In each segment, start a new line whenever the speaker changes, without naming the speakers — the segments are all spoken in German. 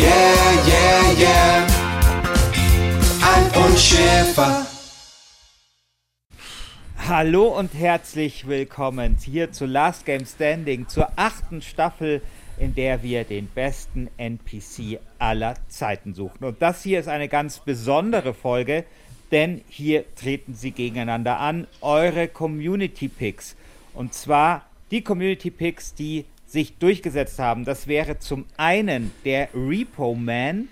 yeah, yeah, yeah. Alf und Schäfer.
Hallo und herzlich willkommen hier zu Last Game Standing, zur achten Staffel in der wir den besten NPC aller Zeiten suchen. Und das hier ist eine ganz besondere Folge, denn hier treten sie gegeneinander an, eure Community Picks. Und zwar die Community Picks, die sich durchgesetzt haben. Das wäre zum einen der Repo Man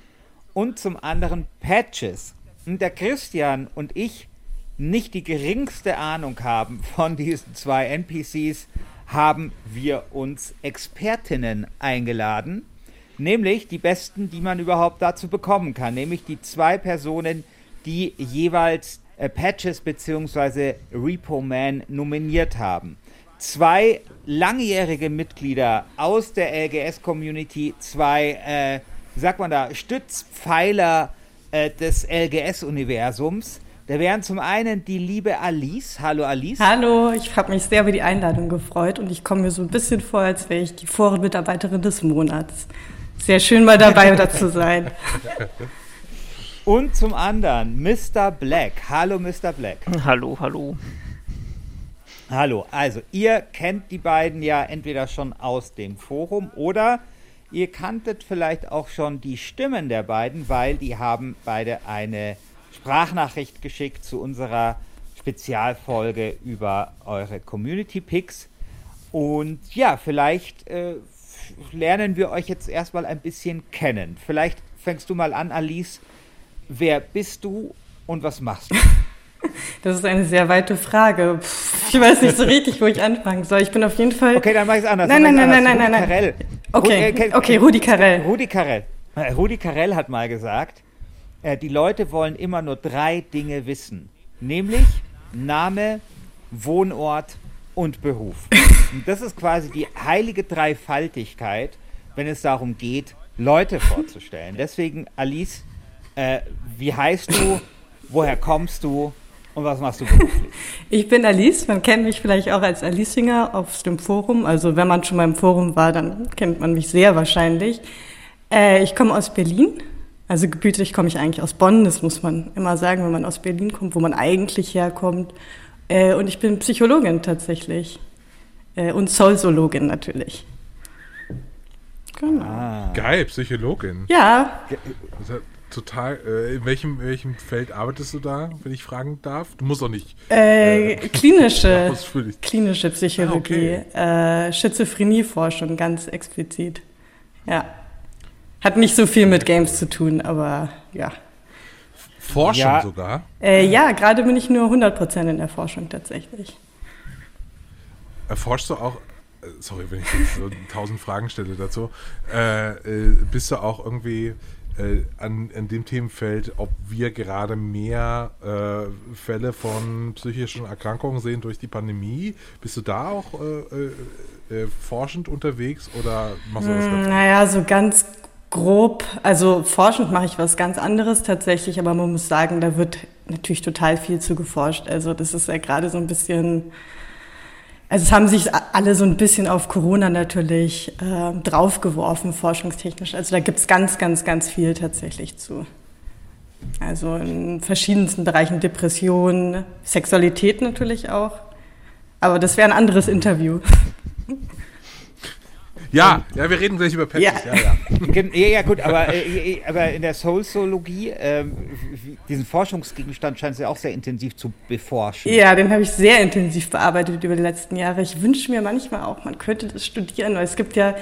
und zum anderen Patches. Und der Christian und ich nicht die geringste Ahnung haben von diesen zwei NPCs, haben wir uns Expertinnen eingeladen, nämlich die besten, die man überhaupt dazu bekommen kann, nämlich die zwei Personen, die jeweils äh, Patches bzw. Repo Man nominiert haben. Zwei langjährige Mitglieder aus der LGS-Community, zwei, äh, sagt man da, Stützpfeiler äh, des LGS-Universums. Da wären zum einen die liebe Alice. Hallo Alice.
Hallo, ich habe mich sehr über die Einladung gefreut und ich komme mir so ein bisschen vor, als wäre ich die Forenmitarbeiterin des Monats. Sehr schön mal dabei zu sein.
Und zum anderen Mr. Black. Hallo Mr. Black.
Hallo, hallo.
Hallo, also ihr kennt die beiden ja entweder schon aus dem Forum oder ihr kanntet vielleicht auch schon die Stimmen der beiden, weil die haben beide eine Sprachnachricht geschickt zu unserer Spezialfolge über eure Community Picks. Und ja, vielleicht äh, lernen wir euch jetzt erstmal ein bisschen kennen. Vielleicht fängst du mal an, Alice. Wer bist du und was machst du?
Das ist eine sehr weite Frage. Ich weiß nicht so richtig, wo ich anfangen soll. Ich bin auf jeden Fall.
Okay, dann mach ich es anders.
Nein, nein, nein, nein, nein,
Rudi
nein.
Carell.
Okay,
Rudi, äh,
okay, Rudi Carell.
Rudi Carell. Äh, Rudi Carell hat mal gesagt, äh, die Leute wollen immer nur drei Dinge wissen. Nämlich Name, Wohnort und Beruf. Und das ist quasi die heilige Dreifaltigkeit, wenn es darum geht, Leute vorzustellen. Deswegen, Alice, äh, wie heißt du, woher kommst du und was machst du beruflich?
Ich bin Alice, man kennt mich vielleicht auch als Alicinger auf dem Forum. Also wenn man schon mal im Forum war, dann kennt man mich sehr wahrscheinlich. Äh, ich komme aus Berlin, also gebürtig komme ich eigentlich aus Bonn, das muss man immer sagen, wenn man aus Berlin kommt, wo man eigentlich herkommt. Äh, und ich bin Psychologin tatsächlich. Äh, und Soulsologin natürlich.
Genau. Ah. Geil, Psychologin.
Ja.
Total. Äh, in, welchem, in welchem Feld arbeitest du da, wenn ich fragen darf? Du musst auch nicht.
Äh, äh, klinische, klinische Psychologie. Ah, okay. äh, Schizophrenieforschung, ganz explizit. Ja. Hat nicht so viel mit Games zu tun, aber ja.
Forschung ja. sogar?
Äh, ja, gerade bin ich nur 100% in der Forschung tatsächlich.
Erforschst du auch, äh, sorry, wenn ich jetzt so tausend Fragen stelle dazu, äh, äh, bist du auch irgendwie äh, an, an dem Themenfeld, ob wir gerade mehr äh, Fälle von psychischen Erkrankungen sehen durch die Pandemie? Bist du da auch äh, forschend unterwegs oder machst du das?
Hm, naja, so ganz grob, also forschend mache ich was ganz anderes tatsächlich, aber man muss sagen, da wird natürlich total viel zu geforscht. Also das ist ja gerade so ein bisschen, also es haben sich alle so ein bisschen auf Corona natürlich äh, draufgeworfen, forschungstechnisch. Also da gibt's ganz, ganz, ganz viel tatsächlich zu. Also in verschiedensten Bereichen Depression, Sexualität natürlich auch. Aber das wäre ein anderes Interview.
Ja, ja, wir reden gleich über Patches. Ja, ja.
ja. ja, ja gut, aber, äh, aber in der Soulsologie, äh, diesen Forschungsgegenstand scheint sie auch sehr intensiv zu beforschen.
Ja, den habe ich sehr intensiv bearbeitet über die letzten Jahre. Ich wünsche mir manchmal auch, man könnte das studieren, weil es gibt ja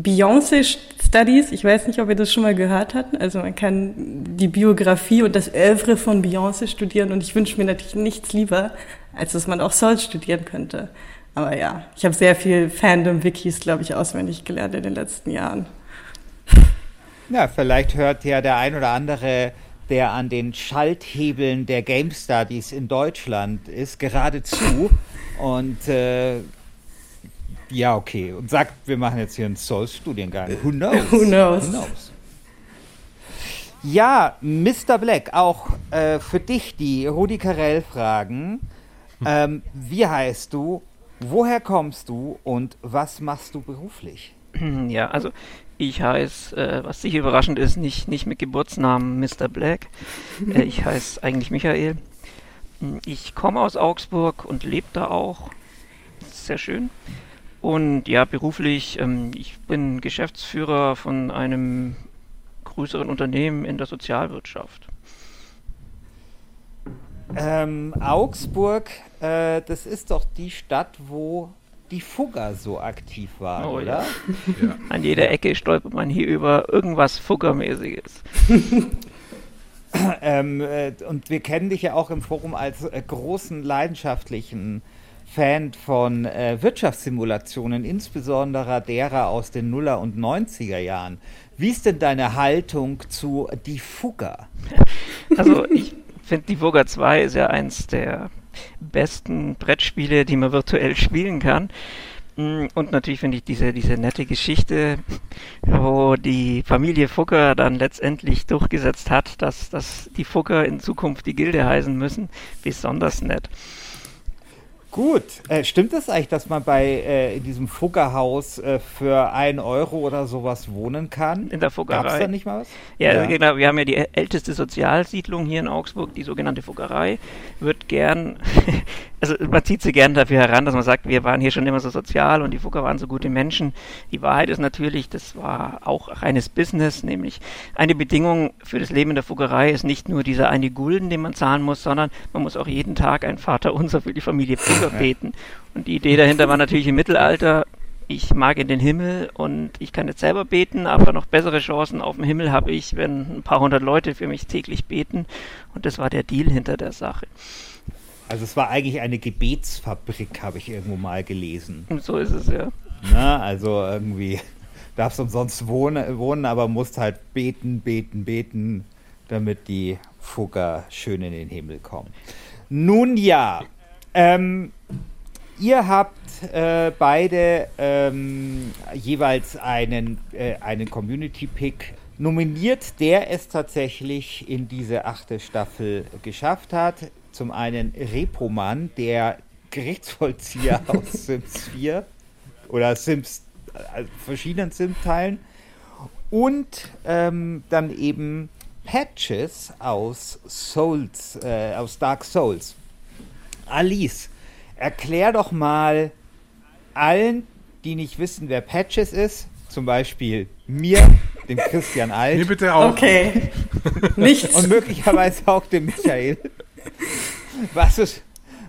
Beyoncé Studies, ich weiß nicht, ob ihr das schon mal gehört habt. Also man kann die Biografie und das Övre von Beyoncé studieren und ich wünsche mir natürlich nichts lieber, als dass man auch Soul studieren könnte. Aber ja, ich habe sehr viel Fandom-Wikis, glaube ich, auswendig gelernt in den letzten Jahren.
Ja, vielleicht hört ja der ein oder andere, der an den Schalthebeln der Game Studies in Deutschland ist, gerade zu und äh, ja, okay. Und sagt, wir machen jetzt hier einen Souls-Studiengang. Who knows?
Who knows? Who knows?
Ja, Mr. Black, auch äh, für dich die Rudi Carell-Fragen. Ähm, wie heißt du? Woher kommst du und was machst du beruflich?
Ja, also ich heiße, äh, was sicher überraschend ist, nicht, nicht mit Geburtsnamen Mr. Black. Äh, ich heiße eigentlich Michael. Ich komme aus Augsburg und lebe da auch. Sehr schön. Und ja, beruflich, ähm, ich bin Geschäftsführer von einem größeren Unternehmen in der Sozialwirtschaft.
Ähm, Augsburg, äh, das ist doch die Stadt, wo die Fugger so aktiv war, oh, oder?
Ja. ja. An jeder Ecke stolpert man hier über irgendwas Fuggermäßiges.
ähm, äh, und wir kennen dich ja auch im Forum als äh, großen leidenschaftlichen Fan von äh, Wirtschaftssimulationen, insbesondere derer aus den Nuller- und 90er Jahren. Wie ist denn deine Haltung zu Die Fugger?
Also ich finde, Die Fugger 2 ist ja eins der besten Brettspiele, die man virtuell spielen kann. Mm, und natürlich finde ich diese, diese nette Geschichte, wo die Familie Fugger dann letztendlich durchgesetzt hat, dass, dass die Fugger in Zukunft die Gilde heißen müssen, besonders nett.
Gut. Äh, stimmt es das eigentlich, dass man bei äh, in diesem Fuggerhaus äh, für einen Euro oder sowas wohnen kann?
In der Fuggerei.
Gab's da nicht mal was?
Ja, ja, genau. Wir haben ja die älteste Sozialsiedlung hier in Augsburg, die sogenannte Fuggerei. Wird gern, also man zieht sie gern dafür heran, dass man sagt, wir waren hier schon immer so sozial und die Fugger waren so gute Menschen. Die Wahrheit ist natürlich, das war auch reines Business, nämlich eine Bedingung für das Leben in der Fuggerei ist nicht nur dieser eine Gulden, den man zahlen muss, sondern man muss auch jeden Tag ein Vaterunser für die Familie Fugger Fugger beten. Und die Idee dahinter war natürlich im Mittelalter, ich mag in den Himmel und ich kann jetzt selber beten, aber noch bessere Chancen auf dem Himmel habe ich, wenn ein paar hundert Leute für mich täglich beten. Und das war der Deal hinter der Sache.
Also es war eigentlich eine Gebetsfabrik, habe ich irgendwo mal gelesen.
Und so ist es ja.
Na, also irgendwie darfst umsonst wohnen, wohnen, aber musst halt beten, beten, beten, damit die Fugger schön in den Himmel kommen. Nun ja, ähm, ihr habt äh, beide ähm, jeweils einen, äh, einen Community-Pick nominiert, der es tatsächlich in diese achte Staffel geschafft hat. Zum einen Repoman, der Gerichtsvollzieher aus Sims 4 oder Sims, äh, verschiedenen Sims-Teilen. Und ähm, dann eben Patches aus Souls, äh, aus Dark Souls. Alice, erklär doch mal allen, die nicht wissen, wer Patches ist, zum Beispiel mir, dem Christian Alt.
Mir bitte auch.
Okay. Nichts.
Und möglicherweise auch dem Michael. Was es,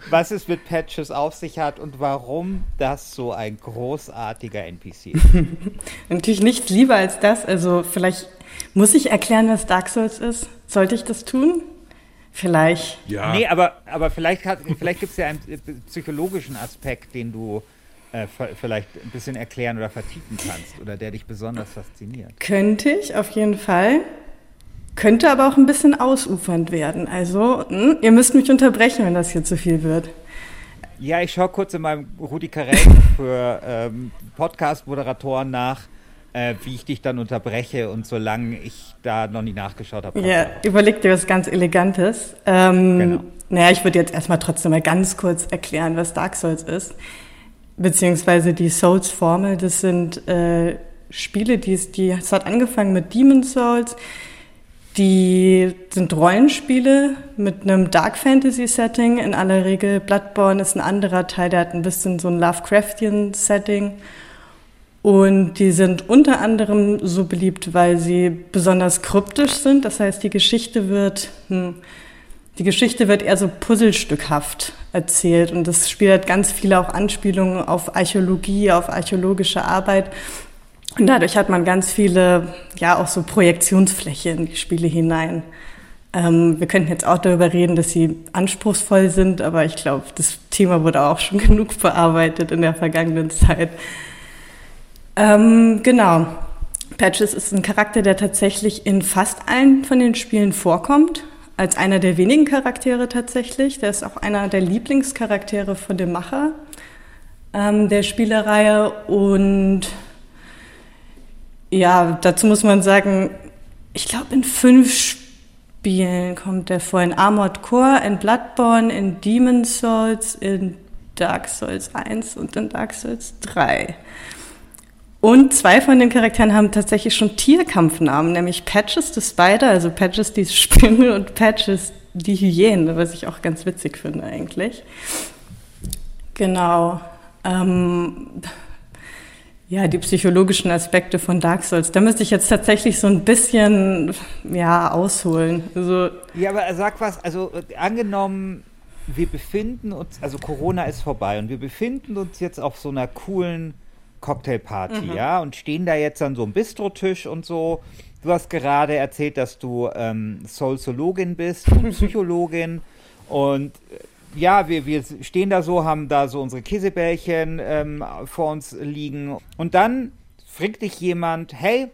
was es mit Patches auf sich hat und warum das so ein großartiger NPC ist.
Natürlich nichts lieber als das. Also vielleicht muss ich erklären, was Dark Souls ist. Sollte ich das tun? Vielleicht.
Ja. Nee, aber, aber vielleicht, vielleicht gibt es ja einen psychologischen Aspekt, den du äh, vielleicht ein bisschen erklären oder vertiefen kannst oder der dich besonders fasziniert.
Könnte ich, auf jeden Fall. Könnte aber auch ein bisschen ausufernd werden. Also, hm, ihr müsst mich unterbrechen, wenn das hier zu viel wird.
Ja, ich schaue kurz in meinem Rudi Carell für ähm, Podcast-Moderatoren nach äh, wie ich dich dann unterbreche und solange ich da noch nie nachgeschaut habe.
Ja, überleg dir was ganz Elegantes. Ähm, genau. Naja, ich würde jetzt erstmal trotzdem mal ganz kurz erklären, was Dark Souls ist. Beziehungsweise die Souls-Formel, das sind äh, Spiele, die, die, es hat angefangen mit Demon Souls. Die sind Rollenspiele mit einem Dark Fantasy Setting. In aller Regel Bloodborne ist ein anderer Teil, der hat ein bisschen so ein Lovecraftian Setting. Und die sind unter anderem so beliebt, weil sie besonders kryptisch sind. Das heißt, die Geschichte wird, hm, die Geschichte wird eher so puzzlestückhaft erzählt. Und das Spiel hat ganz viele auch Anspielungen auf Archäologie, auf archäologische Arbeit. Und dadurch hat man ganz viele, ja, auch so Projektionsfläche in die Spiele hinein. Ähm, wir könnten jetzt auch darüber reden, dass sie anspruchsvoll sind, aber ich glaube, das Thema wurde auch schon genug bearbeitet in der vergangenen Zeit. Ähm, genau. Patches ist ein Charakter, der tatsächlich in fast allen von den Spielen vorkommt. Als einer der wenigen Charaktere tatsächlich. Der ist auch einer der Lieblingscharaktere von dem Macher ähm, der Spielereihe. Und ja, dazu muss man sagen, ich glaube, in fünf Spielen kommt er vor. In Armored Core, in Bloodborne, in Demon's Souls, in Dark Souls 1 und in Dark Souls 3. Und zwei von den Charakteren haben tatsächlich schon Tierkampfnamen, nämlich Patches the Spider, also Patches die Spinne und Patches die Hyäne, was ich auch ganz witzig finde eigentlich. Genau. Ähm, ja, die psychologischen Aspekte von Dark Souls. Da müsste ich jetzt tatsächlich so ein bisschen ja, ausholen. Also,
ja, aber sag was, also angenommen, wir befinden uns, also Corona ist vorbei und wir befinden uns jetzt auf so einer coolen Cocktailparty, mhm. ja, und stehen da jetzt an so einem Bistrotisch und so. Du hast gerade erzählt, dass du ähm, Soulsologin bist und Psychologin und äh, ja, wir, wir stehen da so, haben da so unsere Käsebällchen ähm, vor uns liegen und dann fragt dich jemand, hey,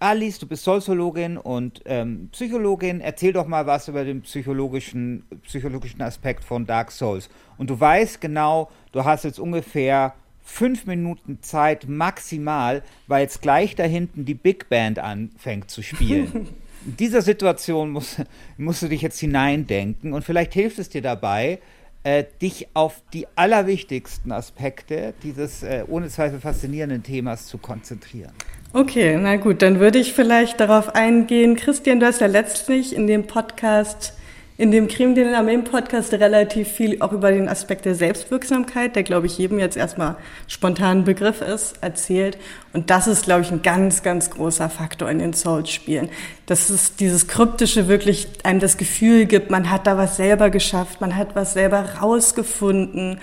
Alice, du bist Soulsologin und ähm, Psychologin, erzähl doch mal was über den psychologischen, psychologischen Aspekt von Dark Souls. Und du weißt genau, du hast jetzt ungefähr fünf Minuten Zeit maximal, weil jetzt gleich da hinten die Big Band anfängt zu spielen. In dieser Situation musst, musst du dich jetzt hineindenken und vielleicht hilft es dir dabei, äh, dich auf die allerwichtigsten Aspekte dieses äh, ohne Zweifel faszinierenden Themas zu konzentrieren.
Okay, na gut, dann würde ich vielleicht darauf eingehen. Christian, du hast ja letztlich in dem Podcast in dem Creme de la Main Podcast relativ viel auch über den Aspekt der Selbstwirksamkeit, der, glaube ich, jedem jetzt erstmal spontan Begriff ist, erzählt. Und das ist, glaube ich, ein ganz, ganz großer Faktor in den Souls-Spielen. Dass es dieses Kryptische wirklich einem das Gefühl gibt, man hat da was selber geschafft, man hat was selber rausgefunden.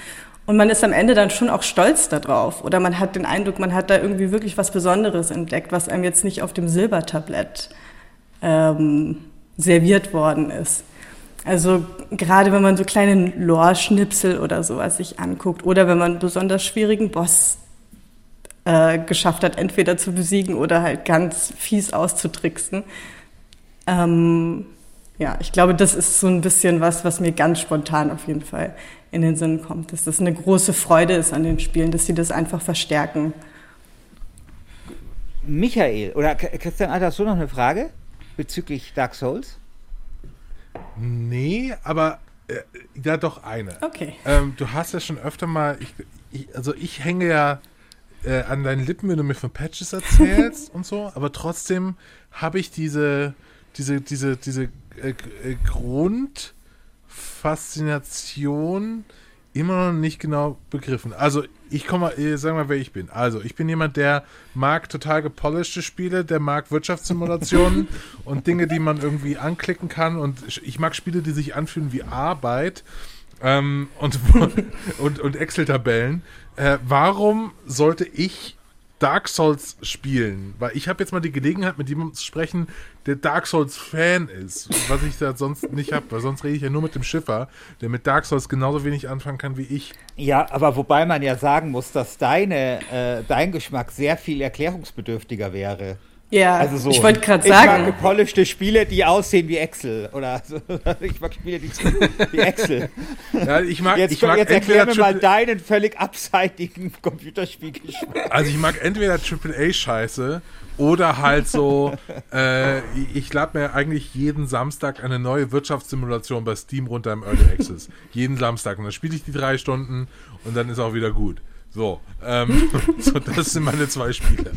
Und man ist am Ende dann schon auch stolz darauf. Oder man hat den Eindruck, man hat da irgendwie wirklich was Besonderes entdeckt, was einem jetzt nicht auf dem Silbertablett ähm, serviert worden ist. Also gerade wenn man so kleine Lore-Schnipsel oder sowas sich anguckt oder wenn man einen besonders schwierigen Boss äh, geschafft hat, entweder zu besiegen oder halt ganz fies auszutricksen. Ähm, ja, ich glaube, das ist so ein bisschen was, was mir ganz spontan auf jeden Fall in den Sinn kommt, dass das eine große Freude ist an den Spielen, dass sie das einfach verstärken.
Michael, oder Christian, hast du noch eine Frage bezüglich Dark Souls?
Nee, aber äh, ja, doch eine.
Okay.
Ähm, du hast ja schon öfter mal, ich, ich, also ich hänge ja äh, an deinen Lippen, wenn du mir von Patches erzählst und so, aber trotzdem habe ich diese, diese, diese, diese äh, äh Grundfaszination immer noch nicht genau begriffen. Also ich komme mal, äh, sag mal, wer ich bin. Also ich bin jemand, der mag total gepolischte Spiele, der mag Wirtschaftssimulationen und Dinge, die man irgendwie anklicken kann. Und ich mag Spiele, die sich anfühlen wie Arbeit ähm, und, und, und Excel-Tabellen. Äh, warum sollte ich Dark Souls spielen, weil ich habe jetzt mal die Gelegenheit, mit jemandem zu sprechen, der Dark Souls Fan ist, was ich da sonst nicht habe, weil sonst rede ich ja nur mit dem Schiffer, der mit Dark Souls genauso wenig anfangen kann wie ich.
Ja, aber wobei man ja sagen muss, dass deine, äh, dein Geschmack sehr viel erklärungsbedürftiger wäre.
Ja, also so. ich wollte gerade sagen. Ich
mag gepolischte Spiele, die aussehen wie Excel. Oder so. ich mag Spiele, die wie Excel.
Ja, ich mag,
jetzt
ich mag
jetzt erklär mir mal deinen völlig abseitigen Computerspielgeschmack.
Also ich mag entweder AAA-Scheiße oder halt so, äh, ich lade mir eigentlich jeden Samstag eine neue Wirtschaftssimulation bei Steam runter im Early Access. jeden Samstag. Und dann spiele ich die drei Stunden und dann ist auch wieder gut. So, ähm, so, das sind meine zwei Spiele.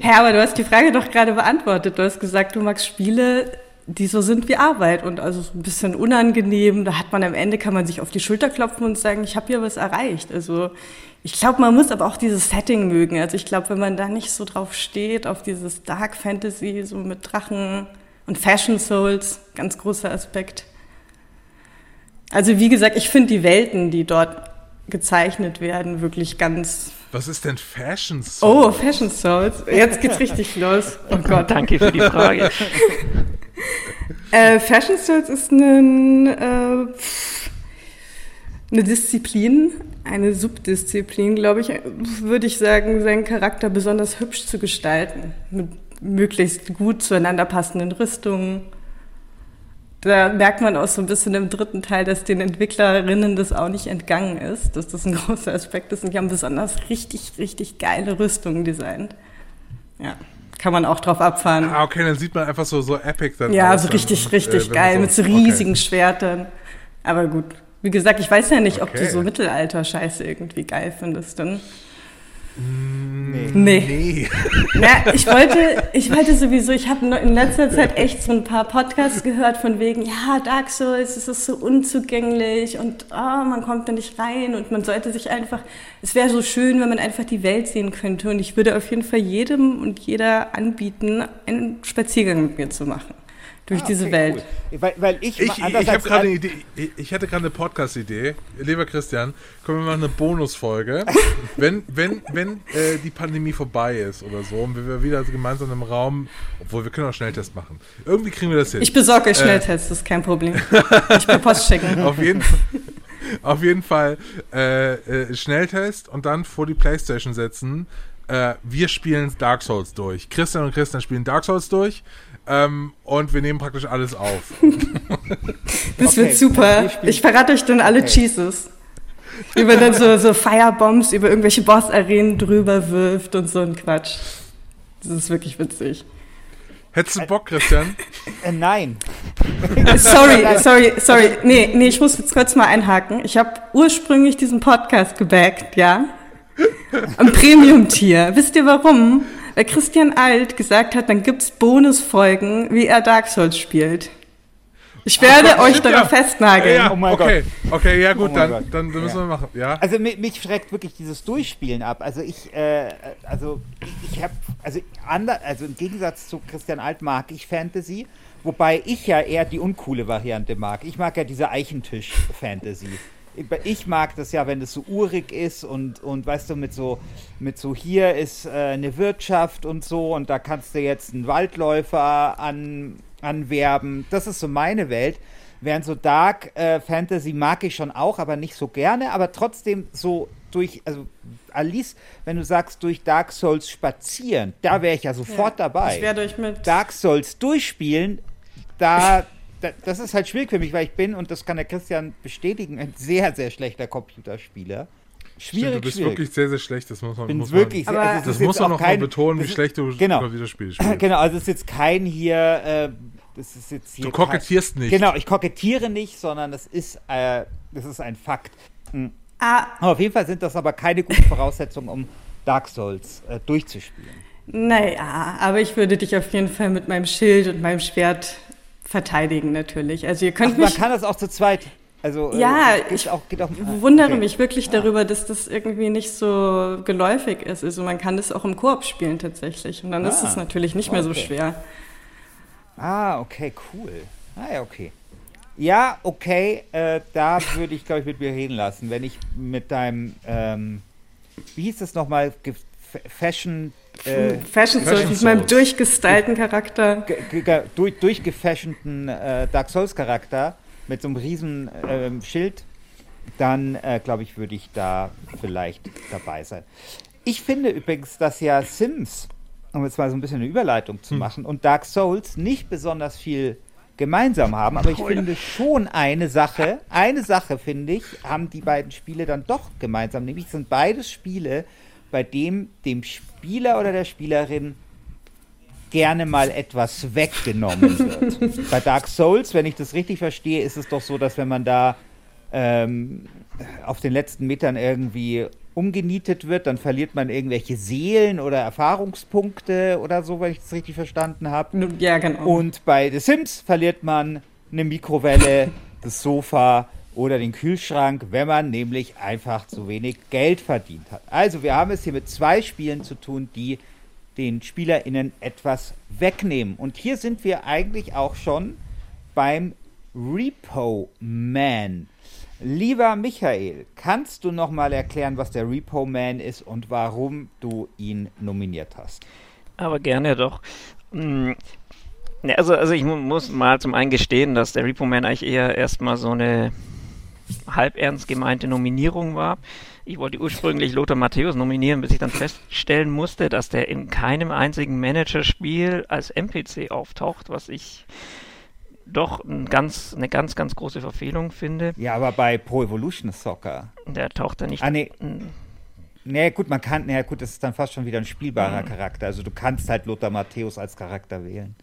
Herr, aber du hast die Frage doch gerade beantwortet. Du hast gesagt, du magst Spiele, die so sind wie Arbeit und also so ein bisschen unangenehm. Da hat man am Ende, kann man sich auf die Schulter klopfen und sagen, ich habe hier was erreicht. Also ich glaube, man muss aber auch dieses Setting mögen. Also ich glaube, wenn man da nicht so drauf steht, auf dieses Dark Fantasy, so mit Drachen und Fashion Souls, ganz großer Aspekt. Also wie gesagt, ich finde die Welten, die dort gezeichnet werden, wirklich ganz.
Was ist denn Fashion Souls?
Oh, Fashion Souls. Jetzt geht's richtig los. Oh Gott.
Danke für die Frage.
äh, Fashion Souls ist ein, äh, eine Disziplin, eine Subdisziplin, glaube ich, würde ich sagen, seinen Charakter besonders hübsch zu gestalten. Mit möglichst gut zueinander passenden Rüstungen. Da merkt man auch so ein bisschen im dritten Teil, dass den Entwicklerinnen das auch nicht entgangen ist, dass das ein großer Aspekt ist. Und die haben besonders richtig, richtig geile Rüstungen designt. Ja, kann man auch drauf abfahren.
Ah, okay, dann sieht man einfach so, so epic dann
Ja, so
dann,
richtig, richtig
äh,
geil,
man
mit so
okay.
riesigen Schwertern. Aber gut, wie gesagt, ich weiß ja nicht, ob du
Okay.
so Mittelalter-Scheiße irgendwie geil findest. Dann.
Nee.
Nee.
Nee.
Ja, ich wollte, ich wollte sowieso, ich habe in letzter Zeit echt so ein paar Podcasts gehört von wegen, ja, Dark Souls, es ist so unzugänglich und oh, man kommt da nicht rein und man sollte sich einfach, es wäre so schön, wenn man einfach die Welt sehen könnte und ich würde auf jeden Fall jedem und jeder anbieten, einen Spaziergang mit mir zu machen durch
Ah,
diese
okay,
Welt.
cool. Weil, weil ich,
Ich, ich, habe gerade eine Idee. Ich, ich hatte gerade eine Podcast-Idee. Lieber Christian, können wir machen eine Bonusfolge, wenn, wenn, wenn äh, die Pandemie vorbei ist oder so und wir wieder gemeinsam im Raum, obwohl wir können auch Schnelltest machen. Irgendwie kriegen wir das hin.
Ich besorge euch Schnelltests, das ist kein Problem. Ich per Post schicken.
auf jeden Fall. Auf jeden Fall äh, äh, Schnelltest und dann vor die Playstation setzen. Äh, wir spielen Dark Souls durch. Christian und Christian spielen Dark Souls durch. Ähm, und wir nehmen praktisch alles auf.
Das
Okay,
wird super. Ich verrate euch dann alle
Okay.
Cheeses. Wie man dann so, so Firebombs über irgendwelche Boss-Arenen drüber wirft und so ein Quatsch. Das ist wirklich witzig.
Hättest du Bock, Christian?
Äh, nein.
Sorry, sorry, sorry. Nee, nee, ich muss jetzt kurz mal einhaken. Ich habe ursprünglich diesen Podcast gebackt, ja? Am Premium-Tier. Wisst ihr warum? Weil Christian Alt gesagt hat, dann gibt's Bonusfolgen, wie er Dark Souls spielt. Ich werde
Gott,
euch darauf
ja.
festnageln.
ja,
Oh mein
okay. Okay, ja gut,
Oh
dann,
Gott.
dann, dann müssen
Ja.
wir machen. Ja.
Also mich, mich schreckt wirklich dieses Durchspielen ab. Also ich, äh, also ich habe, also ander, also im Gegensatz zu Christian Alt mag ich Fantasy, wobei ich ja eher die uncoole Variante mag. Ich mag ja diese Eichentisch-Fantasy. Ich mag das ja, wenn es so urig ist und, und weißt du, mit so, mit so hier ist äh, eine Wirtschaft und so und da kannst du jetzt einen Waldläufer an, anwerben. Das ist so meine Welt. Während so Dark äh, Fantasy mag ich schon auch, aber nicht so gerne, aber trotzdem so durch, also Alice, wenn du sagst, durch Dark Souls spazieren, da wäre ich ja sofort dabei.
Ich werde euch mit.
Dark Souls durchspielen, da, das ist halt schwierig für mich, weil ich bin, und das kann der Christian bestätigen, ein sehr, sehr schlechter Computerspieler.
Stimmt,
Schwierig,
du bist
schwierig.
wirklich sehr, sehr schlecht. Das muss man,
bin
muss
wirklich sehr, also
das muss man
auch
noch mal
kein-
betonen, wie
ist-
schlecht du
genau.
Computerspiele spielst.
Genau, also es ist jetzt kein hier, äh, das ist jetzt hier
Du kokettierst
kein,
nicht.
Genau, ich kokettiere nicht, sondern das ist, äh, das ist ein Fakt. Mhm.
Ah,
Aber auf jeden Fall sind das aber keine guten Voraussetzungen, um Dark Souls äh, durchzuspielen.
naja, aber ich würde dich auf jeden Fall mit meinem Schild und meinem Schwert verteidigen, natürlich. Also ihr
Ach,
könnt
man
mich.
kann das auch zu zweit. Also, äh,
Ja,
geht
ich
auch, auch,
Ich wundere
okay.
mich wirklich darüber, dass das irgendwie nicht so geläufig ist. Also man kann das auch im Koop spielen tatsächlich. Und dann ist
Ah,
es natürlich nicht mehr so schwer.
Ah, okay, cool. Ah ja, okay. Ja, okay, äh, da würde ich, glaube ich, mit mir reden lassen, wenn ich mit deinem, ähm, wie hieß das nochmal, Fashion, äh,
Fashion Souls mit meinem durchgestylten Charakter.
durch, durchgefashionten äh, Dark Souls Charakter mit so einem riesen ähm, Schild, dann äh, glaube ich, würde ich da vielleicht dabei sein. Ich finde übrigens, dass ja Sims, um jetzt mal so ein bisschen eine Überleitung zu machen, und Dark Souls nicht besonders viel gemeinsam haben, aber ich finde schon eine Sache, eine Sache finde ich, haben die beiden Spiele dann doch gemeinsam, nämlich sind beides Spiele, bei dem dem Spieler oder der Spielerin gerne mal etwas weggenommen wird. Bei Dark Souls, wenn ich das richtig verstehe, ist es doch so, dass wenn man da ähm, auf den letzten Metern irgendwie umgenietet wird, dann verliert man irgendwelche Seelen oder Erfahrungspunkte oder so, wenn ich das richtig verstanden habe.
Ja, genau.
Und bei The Sims verliert man eine Mikrowelle, das Sofa oder den Kühlschrank, wenn man nämlich einfach zu wenig Geld verdient hat. Also wir haben es hier mit zwei Spielen zu tun, die den SpielerInnen etwas wegnehmen. Und hier sind wir eigentlich auch schon beim Repo Man. Lieber Michael, kannst du noch mal erklären, was der Repo Man ist und warum du ihn nominiert hast?
Aber gerne doch. Hm, also, also ich muss mal zum einen gestehen, dass der Repo Man eigentlich eher erstmal so eine halb ernst gemeinte Nominierung war. Ich wollte ursprünglich Lothar Matthäus nominieren, bis ich dann feststellen musste, dass der in keinem einzigen Managerspiel als NPC auftaucht, was ich doch ein ganz, eine ganz, ganz große Verfehlung finde.
Ja, aber bei Pro Evolution Soccer.
Der taucht da nicht.
Ah, nee. Nee, gut, man kann, naja, gut, das ist dann fast schon wieder ein spielbarer mhm. Charakter. Also du kannst halt Lothar Matthäus als Charakter wählen.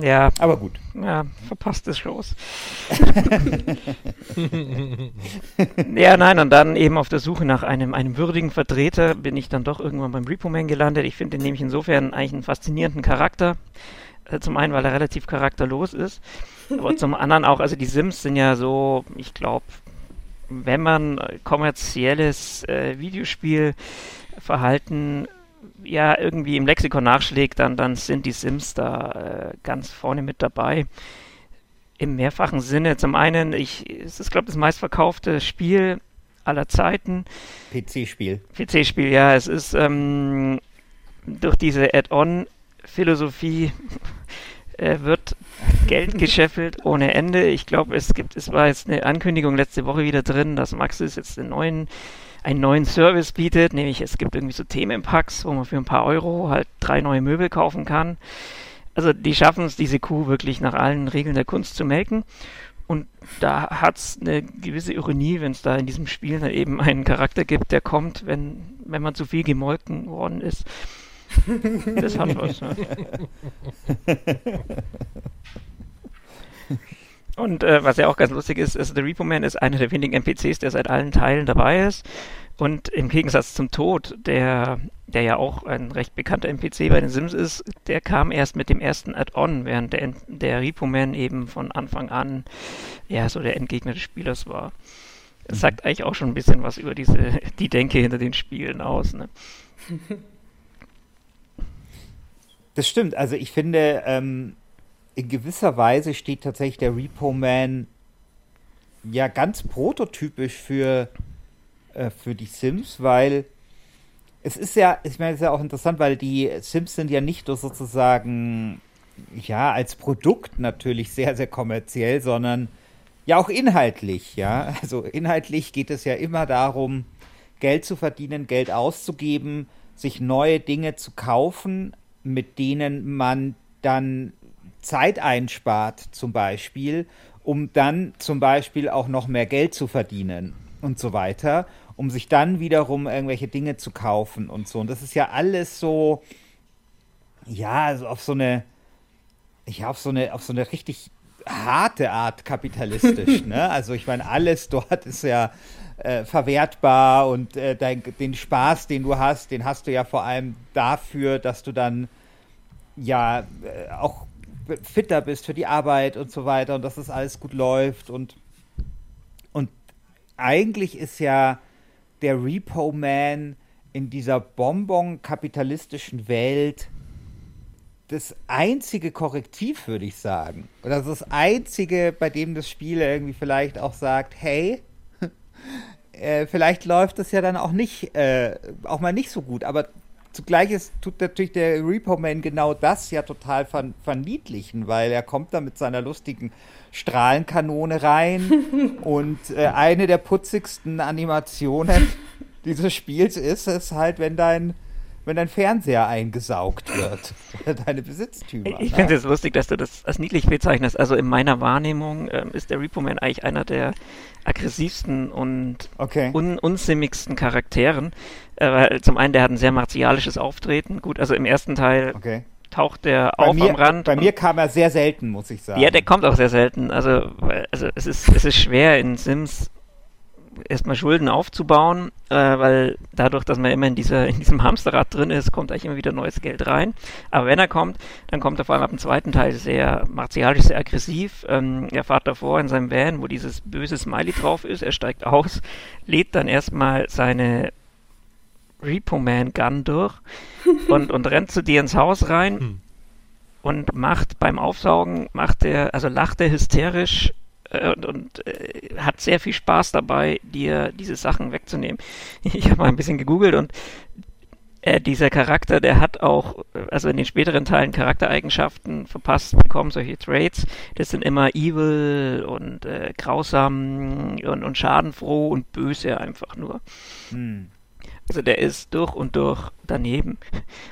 Ja.
Aber gut.
Ja, verpasstes Shows. ja, nein, und dann eben auf der Suche nach einem, einem würdigen Vertreter bin ich dann doch irgendwann beim Repo Man gelandet. Ich finde den nämlich insofern eigentlich einen faszinierenden Charakter. Äh, zum einen, weil er relativ charakterlos ist, aber zum anderen auch, also die Sims sind ja so, ich glaube, wenn man kommerzielles äh, Videospielverhalten ja irgendwie im Lexikon nachschlägt, dann, dann sind die Sims da äh, ganz vorne mit dabei. Im mehrfachen Sinne. Zum einen, ich, es ist, glaube ich, das meistverkaufte Spiel aller Zeiten.
PC-Spiel.
PC-Spiel, ja. Es ist ähm, durch diese Add-on-Philosophie äh, wird Geld gescheffelt ohne Ende. Ich glaube, es gibt, es war jetzt eine Ankündigung letzte Woche wieder drin, dass Maxis jetzt den neuen einen neuen Service bietet, nämlich es gibt irgendwie so Themenpacks, wo man für ein paar Euro halt drei neue Möbel kaufen kann. Also die schaffen es, diese Kuh wirklich nach allen Regeln der Kunst zu melken. Und da hat es eine gewisse Ironie, wenn es da in diesem Spiel dann eben einen Charakter gibt, der kommt, wenn, wenn man zu viel gemolken worden ist. Das hat was. Ja. Und äh, was ja auch ganz lustig ist, ist, der Repo Man ist einer der wenigen NPCs, der seit allen Teilen dabei ist. Und im Gegensatz zum Tod, der, der ja auch ein recht bekannter NPC bei den Sims ist, der kam erst mit dem ersten Add-on, während der, der Repo Man eben von Anfang an ja so der Endgegner des Spielers war. Das sagt eigentlich auch schon ein bisschen was über diese, die Denke hinter den Spielen aus. Ne?
Das stimmt. Also ich finde, ähm, in gewisser Weise steht tatsächlich der Repo Man ja ganz prototypisch für, äh, für die Sims, weil es ist ja, ich meine, es ist ja auch interessant, weil die Sims sind ja nicht nur sozusagen, ja, als Produkt natürlich sehr, sehr kommerziell, sondern ja auch inhaltlich, ja. Also inhaltlich geht es ja immer darum, Geld zu verdienen, Geld auszugeben, sich neue Dinge zu kaufen, mit denen man dann Zeit einspart, zum Beispiel, um dann zum Beispiel auch noch mehr Geld zu verdienen und so weiter, um sich dann wiederum irgendwelche Dinge zu kaufen und so. Und das ist ja alles so, ja, also auf so eine, ja, auf so eine, auf so eine richtig harte Art kapitalistisch. ne? Also ich meine, alles dort ist ja äh, verwertbar und äh, dein, den Spaß, den du hast, den hast du ja vor allem dafür, dass du dann ja äh, auch fitter bist für die Arbeit und so weiter und dass das alles gut läuft und und eigentlich ist ja der Repo Man in dieser Bonbon-kapitalistischen Welt das einzige Korrektiv, würde ich sagen. Oder das einzige, bei dem das Spiel irgendwie vielleicht auch sagt, hey, äh, vielleicht läuft das ja dann auch nicht, äh, auch mal nicht so gut, aber zugleich ist, tut natürlich der Repo Man genau das ja total ver verniedlichen, weil er kommt da mit seiner lustigen Strahlenkanone rein und äh, eine der putzigsten Animationen dieses Spiels ist es halt, wenn dein wenn dein Fernseher eingesaugt wird oder deine Besitztümer.
Ich finde es lustig, dass du das als niedlich bezeichnest. Also in meiner Wahrnehmung ähm, ist der Repo Man eigentlich einer der aggressivsten und
okay.
un unsimmigsten Charakteren. Äh, weil zum einen, der hat ein sehr martialisches Auftreten. Gut, also im ersten Teil
okay.
taucht der
bei
auf
mir,
am Rand.
Bei mir kam er sehr selten, muss ich sagen.
Ja, der kommt auch sehr selten. Also, also es, ist, es ist schwer in Sims erstmal Schulden aufzubauen, äh, weil dadurch, dass man immer in, dieser, in diesem Hamsterrad drin ist, kommt eigentlich immer wieder neues Geld rein. Aber wenn er kommt, dann kommt er vor allem ab dem zweiten Teil sehr martialisch, sehr aggressiv. Ähm, er fährt davor in seinem Van, wo dieses böse Smiley drauf ist. Er steigt aus, lädt dann erstmal seine Repo Man Gun durch und, und rennt zu dir ins Haus rein. Hm und macht beim Aufsaugen, macht er, also lacht er hysterisch und, und äh, hat sehr viel Spaß dabei, dir diese Sachen wegzunehmen. Ich habe mal ein bisschen gegoogelt und äh, dieser Charakter, der hat auch, also in den späteren Teilen Charaktereigenschaften verpasst bekommen, solche Traits. Das sind immer evil und äh, grausam und, und schadenfroh und böse einfach nur. Hm. Also der ist durch und durch daneben.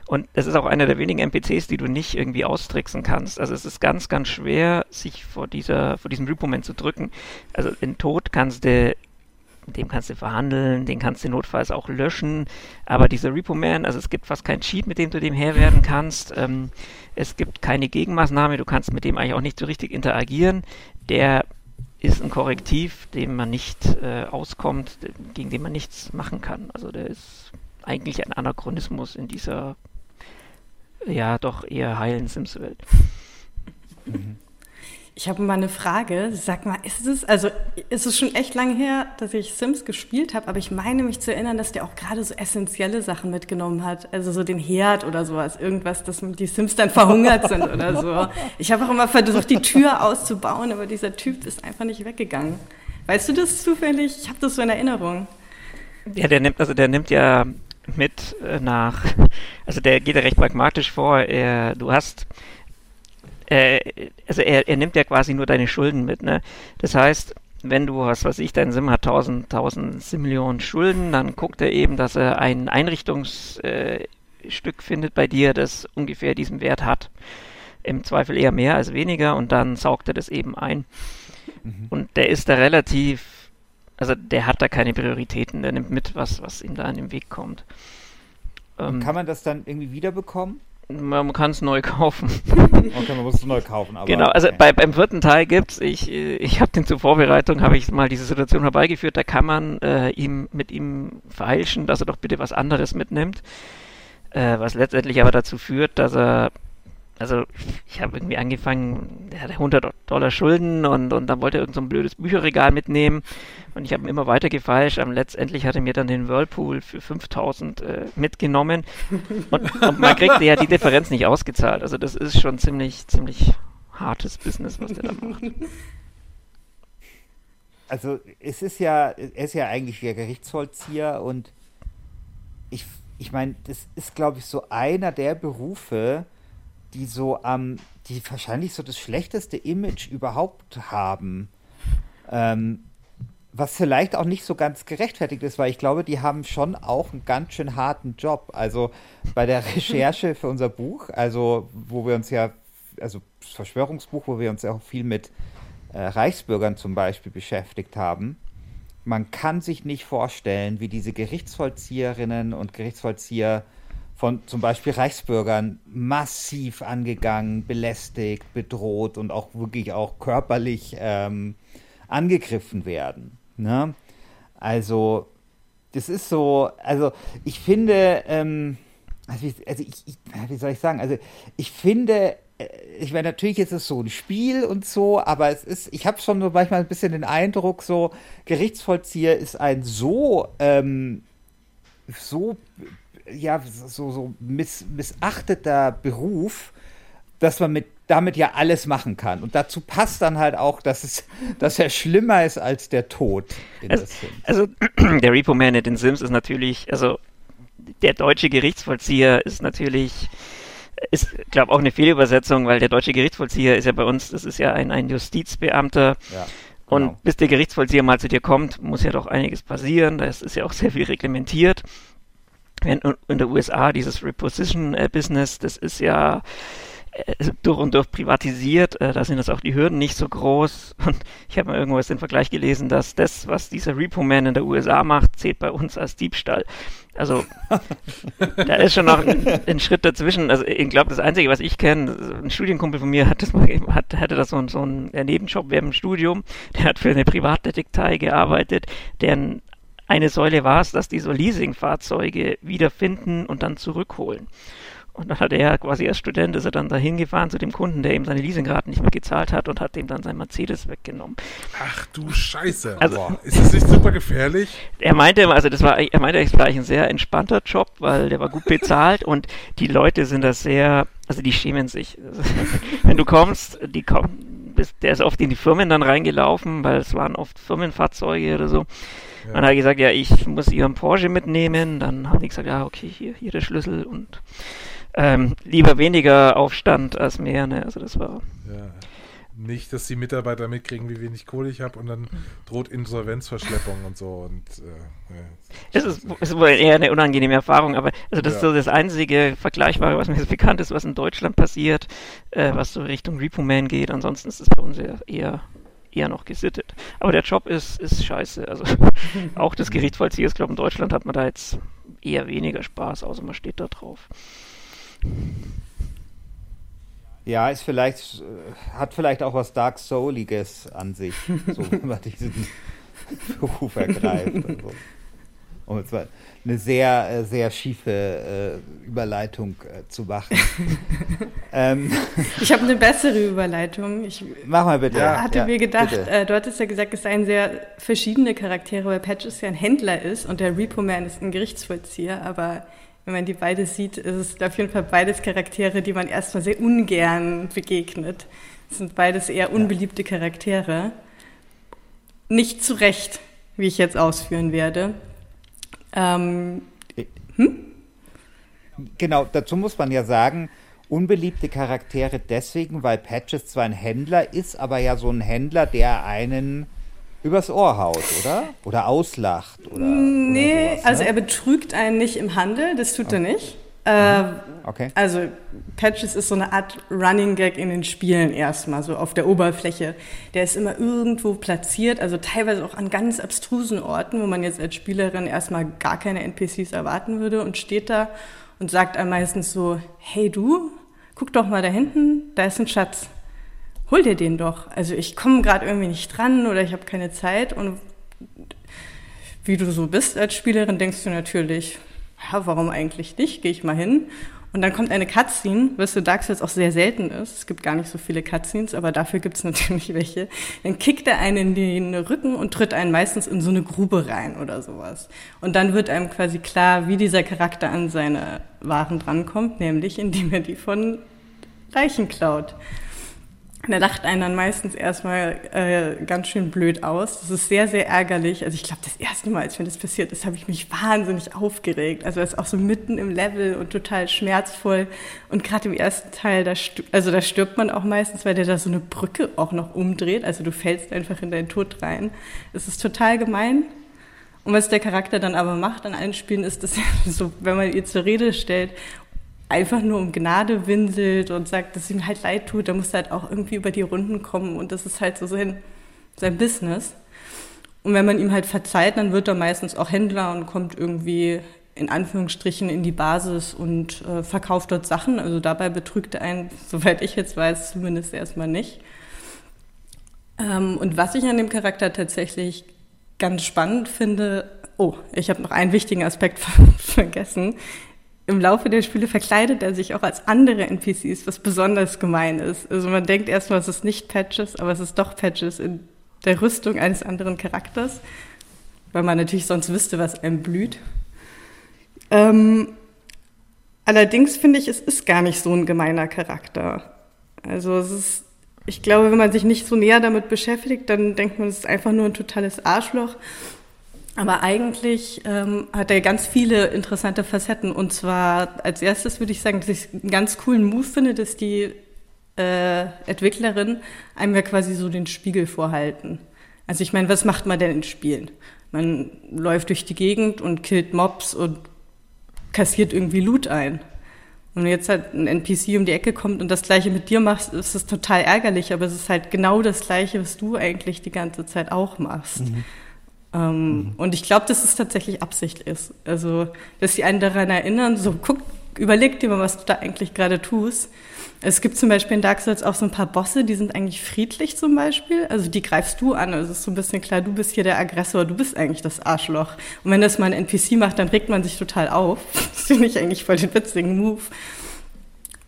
Und es ist auch einer der wenigen NPCs, die du nicht irgendwie austricksen kannst. Also es ist ganz, ganz schwer, sich vor dieser, vor diesem Repo-Moment zu drücken. Also den Tod kannst du, dem kannst du verhandeln, den kannst du notfalls auch löschen. Aber dieser Repo-Man, also es gibt fast keinen Cheat, mit dem du dem Herr werden kannst. Ähm, es gibt keine Gegenmaßnahme, du kannst mit dem eigentlich auch nicht so richtig interagieren. Der ist ein Korrektiv, dem man nicht äh, auskommt, gegen den man nichts machen kann. Also der ist eigentlich ein Anachronismus in dieser ja doch eher heilen Sims-Welt.
Mhm. Ich habe mal eine Frage. Sag mal, ist es, also ist es schon echt lange her, dass ich Sims gespielt habe, aber ich meine mich zu erinnern, dass der auch gerade so essentielle Sachen mitgenommen hat. Also so den Herd oder sowas. Irgendwas, dass die Sims dann verhungert sind oder so. Ich habe auch immer versucht, die Tür auszubauen, aber dieser Typ ist einfach nicht weggegangen. Weißt du das zufällig? Ich habe das so in Erinnerung.
Ja, der nimmt, also der nimmt ja mit äh, nach, also der geht ja recht pragmatisch vor. Er, du hast äh, also er, er nimmt ja quasi nur deine Schulden mit, ne? Das heißt, wenn du, was weiß ich, dein Sim hat 1000, 1000 Millionen Schulden, dann guckt er eben, dass er ein Einrichtungsstück äh, findet bei dir, das ungefähr diesen Wert hat. Im Zweifel eher mehr als weniger und dann saugt er das eben ein. Mhm. Und der ist da relativ, also der hat da keine Prioritäten, der nimmt mit, was, was ihm da an den Weg kommt.
Ähm, kann man das dann irgendwie wiederbekommen?
Man kann es neu kaufen.
Okay, man muss es neu kaufen. Aber
genau, also okay. bei, beim vierten Teil gibt's, ich, ich habe den zur Vorbereitung, habe ich mal diese Situation herbeigeführt, da kann man äh, ihm mit ihm feilschen, dass er doch bitte was anderes mitnimmt. Äh, was letztendlich aber dazu führt, dass er also ich habe irgendwie angefangen, der hatte 100 Dollar Schulden und, und dann wollte er irgend so blödes Bücherregal mitnehmen und ich habe immer weiter gefeilscht. Aber letztendlich hat er mir dann den Whirlpool für 5000 äh, mitgenommen und, und man kriegt ja die Differenz nicht ausgezahlt. Also das ist schon ziemlich, ziemlich hartes Business, was der da macht.
Also es ist ja, er ist ja eigentlich der Gerichtsvollzieher und ich, ich meine, das ist, glaube ich, so einer der Berufe, die so am, ähm, die wahrscheinlich so das schlechteste Image überhaupt haben. Ähm, was vielleicht auch nicht so ganz gerechtfertigt ist, weil ich glaube, die haben schon auch einen ganz schön harten Job. Also bei der Recherche für unser Buch, also wo wir uns ja, also das Verschwörungsbuch, wo wir uns ja auch viel mit äh, Reichsbürgern zum Beispiel beschäftigt haben. Man kann sich nicht vorstellen, wie diese Gerichtsvollzieherinnen und Gerichtsvollzieher von zum Beispiel Reichsbürgern massiv angegangen, belästigt, bedroht und auch wirklich auch körperlich ähm, angegriffen werden. Ne? Also, das ist so, also ich finde, ähm, also, ich, also ich, wie soll ich sagen, also ich finde, äh, ich meine, natürlich ist es so ein Spiel und so, aber es ist, ich habe schon so manchmal ein bisschen den Eindruck, so Gerichtsvollzieher ist ein so, ähm, so ja, so, so miss, missachteter Beruf, dass man mit, damit ja alles machen kann. Und dazu passt dann halt auch, dass, es, dass er schlimmer ist als der Tod.
Also, also, der Repo Man in den Sims ist natürlich, also der deutsche Gerichtsvollzieher ist natürlich, ist, glaube auch eine Fehlübersetzung, weil der deutsche Gerichtsvollzieher ist ja bei uns, das ist ja ein, ein Justizbeamter. Ja. Und genau. bis der Gerichtsvollzieher mal zu dir kommt, muss ja doch einiges passieren. Das ist ja auch sehr viel reglementiert in, in der USA dieses Reposition-Business, das ist ja äh, durch und durch privatisiert. Äh, da sind jetzt auch die Hürden nicht so groß. Und ich habe mal irgendwas den Vergleich gelesen, dass das, was dieser Repo-Man in der USA macht, zählt bei uns als Diebstahl. Also da ist schon noch ein, ein Schritt dazwischen. Also ich glaube, das Einzige, was ich kenne, ein Studienkumpel von mir hat das mal, hat, hatte das so, so einen Nebenjob während dem Studium. Der hat für eine Privatdetektei gearbeitet, deren eine Säule war es, dass die so Leasingfahrzeuge wiederfinden und dann zurückholen. Und dann hat er quasi als Student ist er dann dahin gefahren zu dem Kunden, der ihm seine Leasingraten nicht mehr gezahlt hat und hat ihm dann sein Mercedes weggenommen.
Ach du Scheiße. Also, Boah. ist das nicht super gefährlich?
Er meinte, also das war, er meinte, es war eigentlich ein sehr entspannter Job, weil der war gut bezahlt und die Leute sind da sehr, also die schämen sich. wenn du kommst, die kommen, der ist oft in die Firmen dann reingelaufen, weil es waren oft Firmenfahrzeuge oder so. Ja. Und hat gesagt, ja, ich muss ihren Porsche mitnehmen. Dann haben die gesagt, ja, okay, hier, hier der Schlüssel und ähm, lieber weniger Aufstand als mehr. Ne? Also das war.
Ja. Nicht, dass die Mitarbeiter mitkriegen, wie wenig Kohle ich habe und dann droht Insolvenzverschleppung und so. Und, äh,
ja. Es ist, ist wohl eher eine unangenehme Erfahrung, aber also das ja. ist so das einzige Vergleichbare, was mir jetzt bekannt ist, was in Deutschland passiert, äh, was so Richtung Repo Man geht. Ansonsten ist es bei uns eher eher noch gesittet. Aber der Job ist, ist scheiße. Also auch das Gerichtsvollzieher, ich glaube in Deutschland hat man da jetzt eher weniger Spaß, außer man steht da drauf.
Ja, ist vielleicht, äh, hat vielleicht auch was Dark Souliges an sich, so wenn man diesen Beruf ergreift. Und so. Um jetzt mal eine sehr, äh, sehr schiefe äh, Überleitung äh, zu machen.
ähm. Ich habe eine bessere Überleitung. Ich
Mach mal bitte.
Ja, hatte ja, mir gedacht, äh, du hattest ja gesagt, es seien sehr verschiedene Charaktere, weil Patches ja ein Händler ist und der Repo Man ist ein Gerichtsvollzieher, aber wenn man die beide sieht, ist es auf jeden Fall beides Charaktere, die man erstmal sehr ungern begegnet. Es sind beides eher unbeliebte Charaktere. Nicht zu Recht, wie ich jetzt ausführen werde. Ähm,
hm? Genau, dazu muss man ja sagen, unbeliebte Charaktere deswegen, weil Patches zwar ein Händler ist, aber ja so ein Händler, der einen übers Ohr haut, oder? Oder auslacht? Oder,
nee, oder sowas, ne? also er betrügt einen nicht im Handel, das tut okay. er nicht. Äh, okay. Also Patches ist so eine Art Running Gag in den Spielen erstmal, so auf der Oberfläche. Der ist immer irgendwo platziert, also teilweise auch an ganz abstrusen Orten, wo man jetzt als Spielerin erstmal gar keine NPCs erwarten würde und steht da und sagt einem meistens so, hey du, guck doch mal da hinten, da ist ein Schatz. Hol dir den doch. Also ich komme gerade irgendwie nicht dran oder ich habe keine Zeit und wie du so bist als Spielerin, denkst du natürlich, ja, warum eigentlich nicht? Gehe ich mal hin. Und dann kommt eine Cutscene, was für Dark Souls auch sehr selten ist. Es gibt gar nicht so viele Cutscenes, aber dafür gibt es natürlich welche. Dann kickt er einen in den Rücken und tritt einen meistens in so eine Grube rein oder sowas. Und dann wird einem quasi klar, wie dieser Charakter an seine Waren drankommt, nämlich indem er die von Leichen klaut. Da lacht einen dann meistens erstmal äh, ganz schön blöd aus. Das ist sehr, sehr ärgerlich. Also ich glaube, das erste Mal, als mir das passiert ist, habe ich mich wahnsinnig aufgeregt. Also es ist auch so mitten im Level und total schmerzvoll. Und gerade im ersten Teil, da, also da stirbt man auch meistens, weil der da so eine Brücke auch noch umdreht. Also du fällst einfach in deinen Tod rein. Es ist total gemein. Und was der Charakter dann aber macht an allen Spielen, ist, dass er so, wenn man ihr zur Rede stellt einfach nur um Gnade winselt und sagt, dass ihm halt leid tut, da muss er halt auch irgendwie über die Runden kommen und das ist halt so sein, sein Business. Und wenn man ihm halt verzeiht, dann wird er meistens auch Händler und kommt irgendwie in Anführungsstrichen in die Basis und äh, verkauft dort Sachen. Also dabei betrügt er einen, soweit ich jetzt weiß, zumindest erstmal nicht. Ähm, und was ich an dem Charakter tatsächlich ganz spannend finde, oh, ich habe noch einen wichtigen Aspekt vergessen im Laufe der Spiele verkleidet er sich auch als andere NPCs, was besonders gemein ist. Also man denkt erstmal, es ist nicht Patches, aber es ist doch Patches in der Rüstung eines anderen Charakters, weil man natürlich sonst wüsste, was einem blüht. Ähm, allerdings finde ich, es ist gar nicht so ein gemeiner Charakter. Also es ist, ich glaube, wenn man sich nicht so näher damit beschäftigt, dann denkt man, es ist einfach nur ein totales Arschloch. Aber eigentlich ähm, hat er ganz viele interessante Facetten. Und zwar als erstes würde ich sagen, dass ich einen ganz coolen Move finde, dass die äh, Entwicklerin einem ja quasi so den Spiegel vorhalten. Also ich meine, was macht man denn in Spielen? Man läuft durch die Gegend und killt Mobs und kassiert irgendwie Loot ein. Und jetzt halt ein NPC um die Ecke kommt und das Gleiche mit dir machst, ist es total ärgerlich, aber es ist halt genau das Gleiche, was du eigentlich die ganze Zeit auch machst. Mhm. Ähm, mhm. Und ich glaube, dass es tatsächlich Absicht ist. Also, dass die einen daran erinnern, so guck, überleg dir mal, was du da eigentlich gerade tust. Es gibt zum Beispiel in Dark Souls auch so ein paar Bosse, die sind eigentlich friedlich zum Beispiel. Also die greifst du an. Also es ist so ein bisschen klar, du bist hier der Aggressor, du bist eigentlich das Arschloch. Und wenn das mal ein NPC macht, dann regt man sich total auf. Das finde ich eigentlich voll den witzigen Move.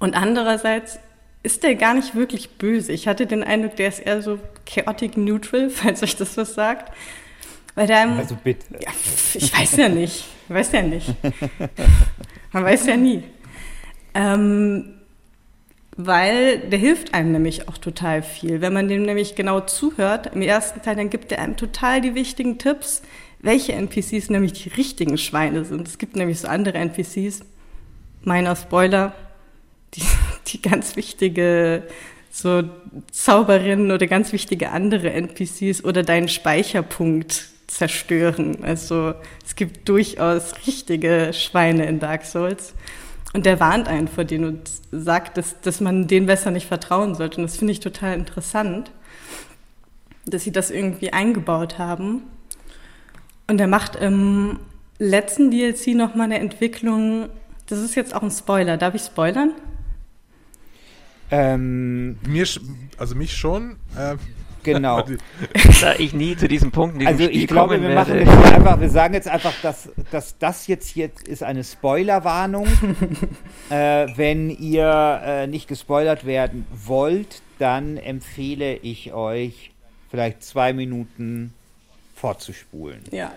Und andererseits ist der gar nicht wirklich böse. Ich hatte den Eindruck, der ist eher so chaotic neutral, falls euch das was sagt. Weil der, also bitte. Ja, ich weiß ja nicht. Ich weiß ja nicht. Man weiß ja nie. Ähm, weil der hilft einem nämlich auch total viel. Wenn man dem nämlich genau zuhört, im ersten Teil, dann gibt er einem total die wichtigen Tipps, welche NPCs nämlich die richtigen Schweine sind. Es gibt nämlich so andere NPCs, meiner Spoiler, die, die ganz wichtige so Zauberinnen oder ganz wichtige andere NPCs oder deinen Speicherpunkt zerstören. Also es gibt durchaus richtige Schweine in Dark Souls. Und der warnt einen vor denen und sagt, dass, dass man denen besser nicht vertrauen sollte. Und das finde ich total interessant, dass sie das irgendwie eingebaut haben. Und er macht im letzten DLC nochmal eine Entwicklung. Das ist jetzt auch ein Spoiler. Darf ich spoilern?
Ähm, Mir, also mich schon.
Äh, Genau.
da ich nie zu diesem Punkt in diesem
Also
Spiel
ich glaube, wir machen jetzt einfach, wir sagen jetzt einfach, dass, dass das jetzt hier ist eine Spoilerwarnung. äh, wenn ihr äh, nicht gespoilert werden wollt, dann empfehle ich euch vielleicht zwei Minuten vorzuspulen.
Ja,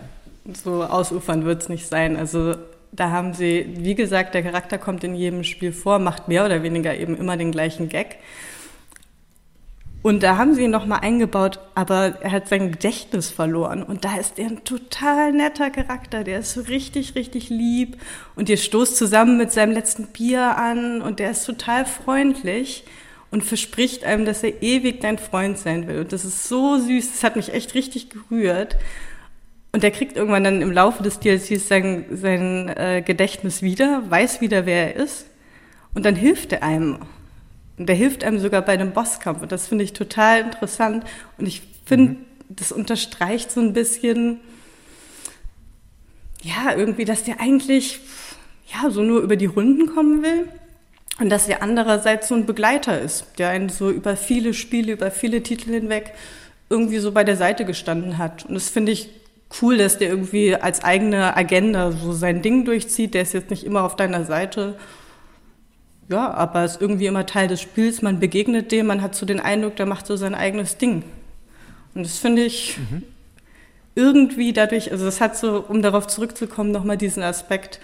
so ausufern wird es nicht sein. Also da haben sie, wie gesagt, der Charakter kommt in jedem Spiel vor, macht mehr oder weniger eben immer den gleichen Gag. Und da haben sie ihn nochmal eingebaut, aber er hat sein Gedächtnis verloren. Und da ist er ein total netter Charakter. Der ist so richtig, richtig lieb. Und ihr stoßt zusammen mit seinem letzten Bier an und der ist total freundlich und verspricht einem, dass er ewig dein Freund sein will. Und das ist so süß. Das hat mich echt richtig gerührt. Und der kriegt irgendwann dann im Laufe des DLCs sein, sein äh, Gedächtnis wieder, weiß wieder, wer er ist. Und dann hilft er einem. Und der hilft einem sogar bei einem Bosskampf. Und das finde ich total interessant. Und ich finde, mhm. das unterstreicht so ein bisschen, ja, irgendwie, dass der eigentlich, ja, so nur über die Runden kommen will. Und dass er andererseits so ein Begleiter ist, der einen so über viele Spiele, über viele Titel hinweg irgendwie so bei der Seite gestanden hat. Und das finde ich cool, dass der irgendwie als eigene Agenda so sein Ding durchzieht. Der ist jetzt nicht immer auf deiner Seite ja, aber es ist irgendwie immer Teil des Spiels. Man begegnet dem, man hat so den Eindruck, der macht so sein eigenes Ding. Und das finde ich mhm. irgendwie dadurch, also es hat so, um darauf zurückzukommen, nochmal diesen Aspekt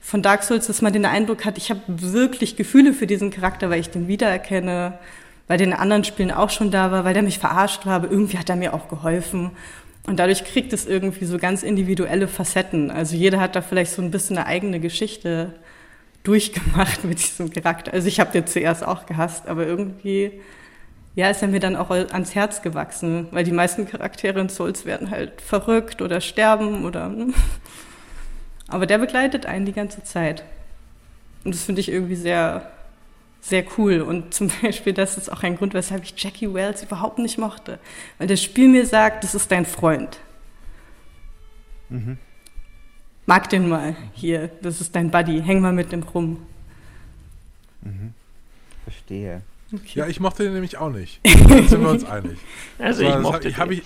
von Dark Souls, dass man den Eindruck hat, ich habe wirklich Gefühle für diesen Charakter, weil ich den wiedererkenne, weil der in anderen Spielen auch schon da war, weil der mich verarscht war, aber irgendwie hat er mir auch geholfen. Und dadurch kriegt es irgendwie so ganz individuelle Facetten. Also jeder hat da vielleicht so ein bisschen eine eigene Geschichte durchgemacht mit diesem Charakter. Also ich habe den zuerst auch gehasst, aber irgendwie ja, ist er mir dann auch ans Herz gewachsen, weil die meisten Charaktere in Souls werden halt verrückt oder sterben oder. Ne? Aber der begleitet einen die ganze Zeit. Und das finde ich irgendwie sehr, sehr cool. Und zum Beispiel, das ist auch ein Grund, weshalb ich Jackie Wells überhaupt nicht mochte. Weil das Spiel mir sagt, das ist dein Freund. Mhm. Mag den mal. Hier, das ist dein Buddy. Häng mal mit dem rum.
Mhm. Verstehe.
Okay. Ja, ich mochte den nämlich auch nicht. Da sind wir uns einig.
Also ich mochte
hab, ich,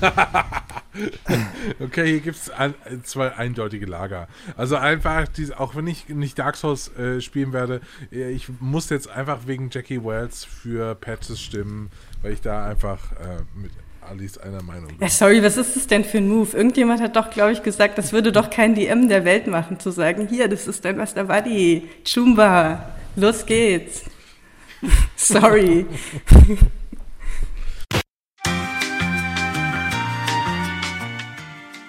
Okay, hier gibt es ein, zwei eindeutige Lager. Also einfach, diese, auch wenn ich nicht Dark Souls äh, spielen werde, äh, ich muss jetzt einfach wegen Jackie Wells für Patches stimmen, weil ich da einfach äh, mit Alice einer Meinung bin.
Ja, sorry, was ist das denn für ein Move? Irgendjemand hat doch, glaube ich, gesagt, das würde doch kein DM der Welt machen, zu sagen, hier, das ist dein Master Buddy, Chumba, los geht's. sorry.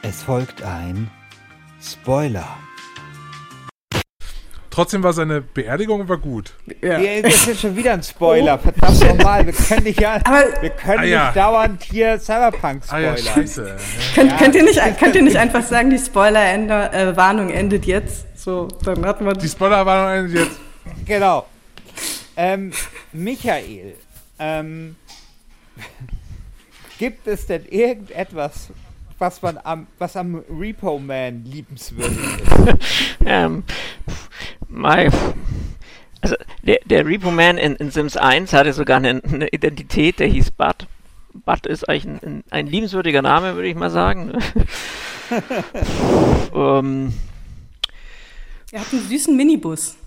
Es folgt ein Spoiler.
Trotzdem war seine Beerdigung war gut.
Ja. ja das ist schon wieder ein Spoiler. Oh. Verdammt nochmal. Wir können nicht, ja, wir können ah, ja. nicht dauernd hier Cyberpunk spoilern. Ah, ja, scheiße.
Könnt, ja. könnt, ihr nicht, könnt ihr nicht einfach sagen, die Spoiler-Warnung äh, endet jetzt? So, dann hatten wir
die Spoiler-Warnung endet jetzt.
Genau. Ähm, Michael, ähm, gibt es denn irgendetwas, was man am, was am Repo Man liebenswürdig ist?
ähm, my, also der, der Repo Man in, in Sims 1 hatte sogar eine, eine Identität, der hieß Bud. Bud ist eigentlich ein, ein, ein liebenswürdiger Name, würde ich mal sagen. ne? ähm,
Er hat einen süßen Minibus.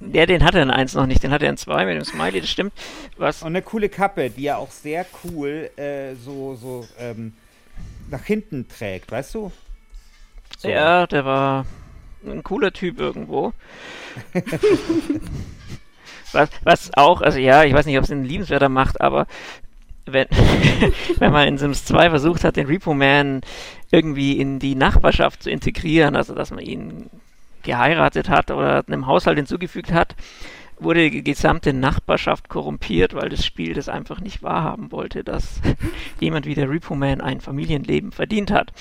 der, den hatte er in 1 noch nicht, den hatte er in 2 mit dem Smiley, das stimmt. Was,
Und eine coole Kappe, die er auch sehr cool äh, so, so ähm, nach hinten trägt, weißt du? So.
Ja, der war ein cooler Typ irgendwo. was, was auch, also ja, ich weiß nicht, ob es ihn liebenswerter macht, aber wenn, wenn man in Sims 2 versucht hat, den Repo Man irgendwie in die Nachbarschaft zu integrieren, also dass man ihn geheiratet hat oder einem Haushalt hinzugefügt hat, wurde die gesamte Nachbarschaft korrumpiert, weil das Spiel das einfach nicht wahrhaben wollte, dass jemand wie der Repo Man ein Familienleben verdient hat.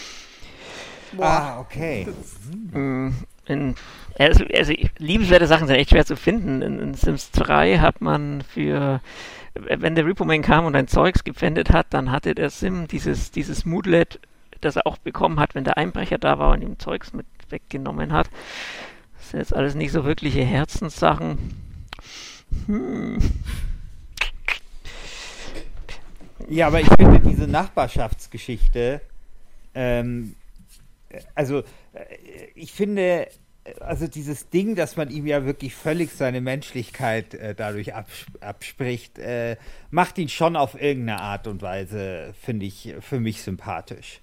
Ah, okay.
Mm, In, also, also liebenswerte Sachen sind echt schwer zu finden. In, in Sims 3 hat man für, wenn der Repo Man kam und ein Zeugs gepfändet hat, dann hatte der Sim dieses, dieses Moodlet, das er auch bekommen hat, wenn der Einbrecher da war und ihm Zeugs mit weggenommen hat. Das sind jetzt alles nicht so wirkliche Herzenssachen. Hm.
Ja, aber ich finde diese Nachbarschaftsgeschichte, ähm, also äh, ich finde, äh, also dieses Ding, dass man ihm ja wirklich völlig seine Menschlichkeit äh, dadurch abs abspricht, äh, macht ihn schon auf irgendeine Art und Weise, finde ich, für mich sympathisch.